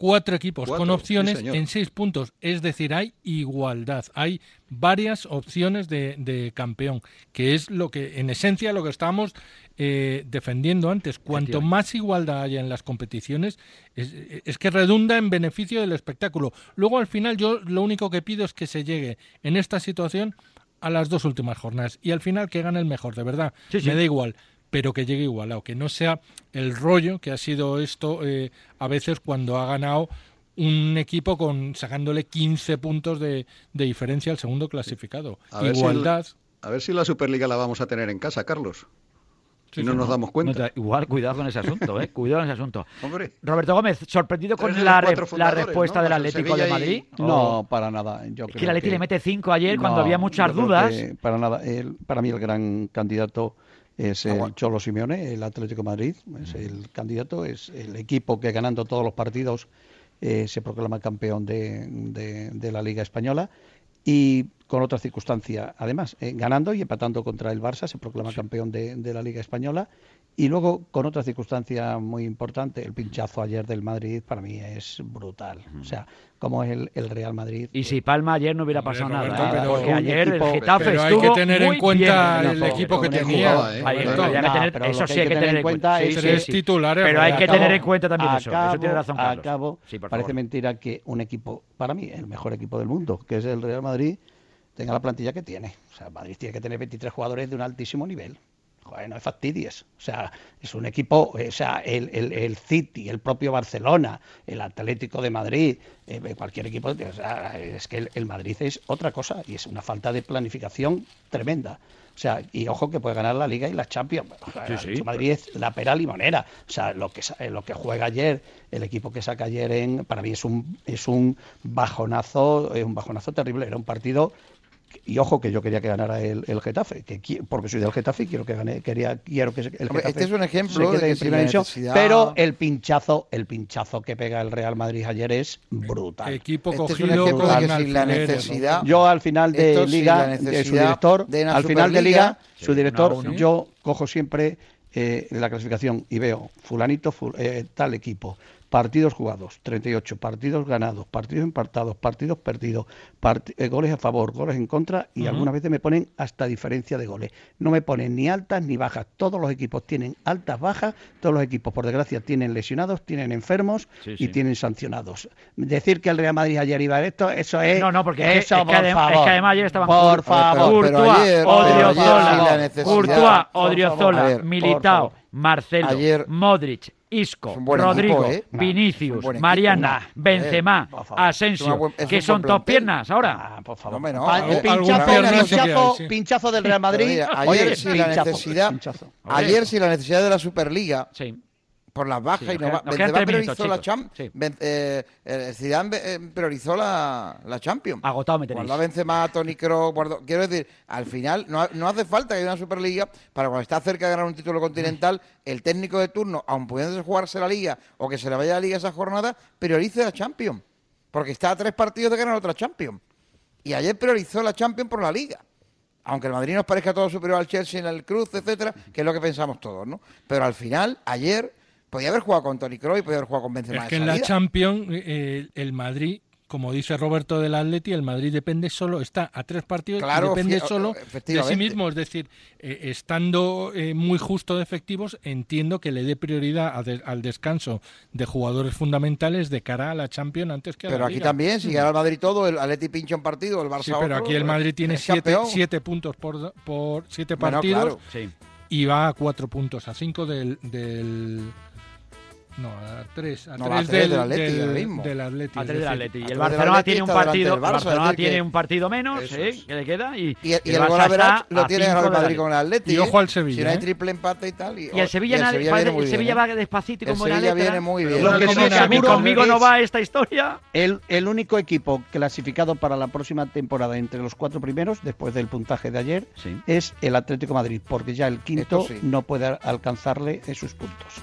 cuatro equipos Cuatro, con opciones en seis puntos. Es decir, hay igualdad. Hay varias opciones de, de campeón, que es lo que, en esencia, lo que estábamos eh, defendiendo antes. Cuanto más igualdad haya en las competiciones, es, es que redunda en beneficio del espectáculo. Luego, al final, yo lo único que pido es que se llegue en esta situación a las dos últimas jornadas y al final que gane el mejor, de verdad. Sí, sí. Me da igual, pero que llegue igualado, que no sea el rollo que ha sido esto eh, a veces cuando ha ganado un equipo con sacándole 15 puntos de, de diferencia al segundo clasificado. A ver si Igualdad. A ver si la Superliga la vamos a tener en casa, Carlos. Si Sí, no sí, nos no. damos No cuenta. te- igual, cuidado con ese asunto, ¿eh? Cuidado con ese asunto. Hombre. Roberto Gómez, sorprendido con la, re- la respuesta ¿no? del Atlético de y- Madrid. No, para nada. Yo Es que el Atlético le mete 5 ayer cuando No, había muchas dudas. para nada. El- para mí el gran candidato es el Cholo Simeone, el Atlético de Madrid. Es el candidato, es el equipo que ganando todos los partidos eh, se proclama campeón de, de- de la Liga Española. Y con otra circunstancia, además, eh, ganando y empatando contra el Barça, se proclama campeón de, de la Liga Española. Y luego, con otra circunstancia muy importante, el pinchazo ayer del Madrid para mí es brutal. O sea, como es el, el Real Madrid. Y si Palma ayer no hubiera pasado Roberto, nada, ¿eh? pero- porque un ayer equipo- el Getafe pero hay que tener en cuenta bien. el equipo que tenía. ¿eh? Eso sí hay que tener en cuenta. es Tres sí, sí. titulares, Pero hay que tener en cuenta también eso. Acabo- Eso tiene razón, Carlos. acabo. Sí, parece favor. mentira que un equipo, para mí, el mejor equipo del mundo, que es el Real Madrid, tenga la plantilla que tiene. O sea, Madrid tiene que tener 23 jugadores de un altísimo nivel. Joder, no es fastidies. O sea, es un equipo, o sea, el, el, el City, el propio Barcelona, el Atlético de Madrid, eh, cualquier equipo, o sea, es que el, Madrid es otra cosa y es una falta de planificación tremenda. O sea, y ojo que puede ganar la Liga y la Champions. Madrid es la pera limonera. O sea, lo que, eh, lo que juega ayer, el equipo que saca ayer, en, para mí es un, es un bajonazo, es un bajonazo terrible. Era un partido y ojo que yo quería que ganara el, el Getafe, que, porque soy del Getafe y quiero que gane, quería, quiero que el Getafe Este es un ejemplo de que pero el pinchazo, el pinchazo que pega el Real Madrid ayer es brutal. Equipo este cogido sin la necesidad. Yo al final de liga, su director, al final de liga, su director, yo cojo siempre eh, la clasificación y veo fulanito, ful, eh, tal equipo, partidos jugados, 38, partidos ganados, partidos empatados, partidos perdidos, eh, goles a favor, goles en contra y algunas veces me ponen hasta diferencia de goles. No me ponen ni altas ni bajas. Todos los equipos tienen altas, bajas, todos los equipos por desgracia tienen lesionados, tienen enfermos y tienen sancionados. Decir que el Real Madrid ayer iba a esto, eso es No, no, porque eso, es, por que favor. es, que además ayer estaban Por favor, Courtois, Odriozola, Militao, ayer, Modric, Isco, Rodrigo. ¿eh? Vinicius, Mariana, ¿eh? Benzema, Asensio, que son dos piernas ahora. Por favor. Pinchazo, del Real Madrid. Ayer, Oye, sí pinchazo, la necesidad. Ayer sí la necesidad de la Superliga. Sí por las bajas y no va. Benzema priorizó, la Champions. Sí. Eh, eh, Zidane eh, priorizó la, la Champions. Agotado me tenéis. Guardó Benzema, Tony Kroos, guardó... Quiero decir, al final no, no, hace falta que haya una Superliga para cuando está cerca de ganar un título continental, el técnico de turno, aun pudiendo jugarse la Liga o que se le vaya a la Liga esa jornada, priorice la Champions. Porque está a tres partidos de ganar otra Champions. Y ayer priorizó la Champions por la Liga aunque el Madrid nos parezca todo superior al Chelsea en el cruce, etcétera, que es lo que pensamos todos, ¿no? Pero al final, ayer, podía haber jugado con Tony Kroos y podía haber jugado con Benzema. Es que en la Champions eh, eh, el Madrid como dice Roberto del Atleti, el Madrid depende solo, está a tres partidos y depende solo de sí mismo. Es decir, eh, estando muy justo de efectivos, entiendo que le dé prioridad al descanso de jugadores fundamentales de cara a la Champions antes que a Pero aquí también, si gana el Madrid todo, el Atleti pincha un partido, el Barça sí, pero aquí el Madrid tiene siete, puntos por, por siete partidos y va a cuatro puntos, a cinco del no, a tres. A tres, del, del, Atleti, del, Atleti. Tres del Atleti. Y el Barcelona tiene un partido. El Barcelona tiene un partido menos, ¿eh? Que le queda. Y, el, y lo tiene el Madrid con el Atleti. Y ojo al Sevilla. Si no hay ¿eh? triple empate y tal. Y, el Sevilla, el Sevilla, va despacito como el Sevilla viene muy bien. Conmigo no va esta historia. El único equipo clasificado para la próxima temporada entre los cuatro primeros, después del puntaje de ayer, es el Atlético Madrid. Porque ya el quinto no puede alcanzarle sus puntos.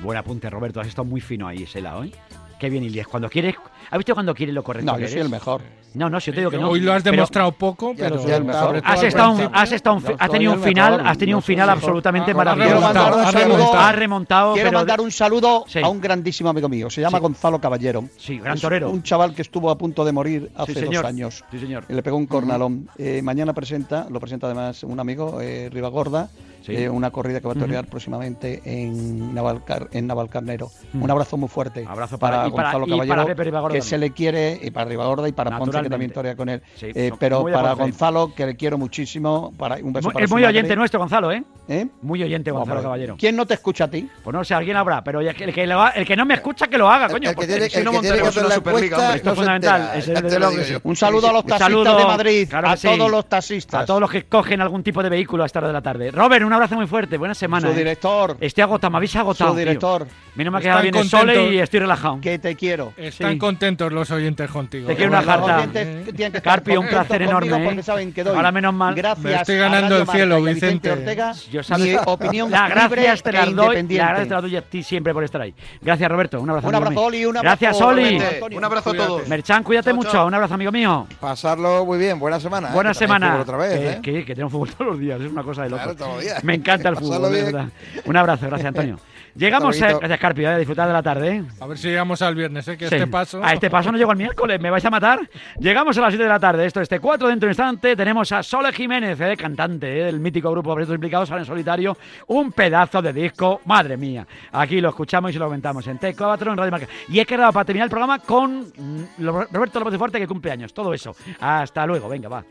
Buen apunte, Roberto. Has estado muy fino ahí, ese lado, ¿eh? Qué bien, Ilias. Cuando quieres, ¿Has visto cuando quiere lo correcto? No, yo soy el mejor. No, no, si yo te digo que eh, no. Hoy lo has demostrado poco, pero soy el mejor. Has, estado has, estado un, tenido un final, has tenido un final absolutamente maravilloso. Ha remontado. Quiero mandar un saludo a un grandísimo amigo mío. Se llama. Gonzalo Caballero. Sí, gran torero. Un chaval que estuvo a punto de morir hace dos años. Sí, señor. Y le pegó un cornalón. Eh, mañana presenta, lo presenta además un amigo, eh, Ribagorda. Eh, una corrida que va a torear próximamente en, Navalcar en Navalcarnero. Un abrazo muy fuerte abrazo para, Gonzalo Caballero, y para se le quiere, y para Ribadorda y para Ponce, que también torea con él. Eh, pero para Gonzalo, que le quiero muchísimo, para, un beso muy, para Es muy oyente nuestro, Gonzalo, ¿eh? ¿Eh? Muy oyente, Gonzalo Caballero. ¿Quién no te escucha a ti? Pues no sé, alguien habrá, pero el que, el va, el que no me escucha, que lo haga, coño. El, el que no que tiene la Esto es fundamental. Un saludo a los taxistas de Madrid, a todos los taxistas. A todos los que cogen algún tipo de vehículo a esta hora de la tarde. Robert, un abrazo muy fuerte, buena semana. Su director. Este agotado, me habéis agotado. Su director mí no me ha quedado sole y estoy relajado. Que te quiero. Están contentos los oyentes contigo. Te quiero una jarta. Eh. Carpi, un placer enorme. Ahora menos mal. Gracias me estoy ganando el cielo, Vicente. Ortega, Yo sabes, mi opinión las gracias te las doy. A ti siempre por estar ahí. Gracias, Roberto. Un abrazo. Un abrazo, Oli. Un gracias, Oli. Un abrazo a todos. Merchan, cuídate mucho. Un abrazo, amigo mío. Pasarlo muy bien. Buena semana. ¿eh? Buena semana. Otra vez, ¿eh? que, tenemos fútbol todos los días. Es una cosa de loco. Me encanta el fútbol. Un abrazo. Gracias, Antonio. Llegamos, a, gracias Carpio, eh, a disfrutar de la tarde. Eh. A ver si llegamos al viernes, ¿eh? que este paso... A este paso no llego el miércoles, me vais a matar. Llegamos a las 7 de la tarde, esto es T4, dentro de un instante tenemos a Sole Jiménez, eh, cantante del mítico grupo Proyectos Implicados, sale en solitario, un pedazo de disco, madre mía. Aquí lo escuchamos y lo comentamos en T4, en Radio Marca. Y he quedado para terminar el programa con mm, Roberto López Fuerte que cumple años, todo eso. Hasta luego, venga, va.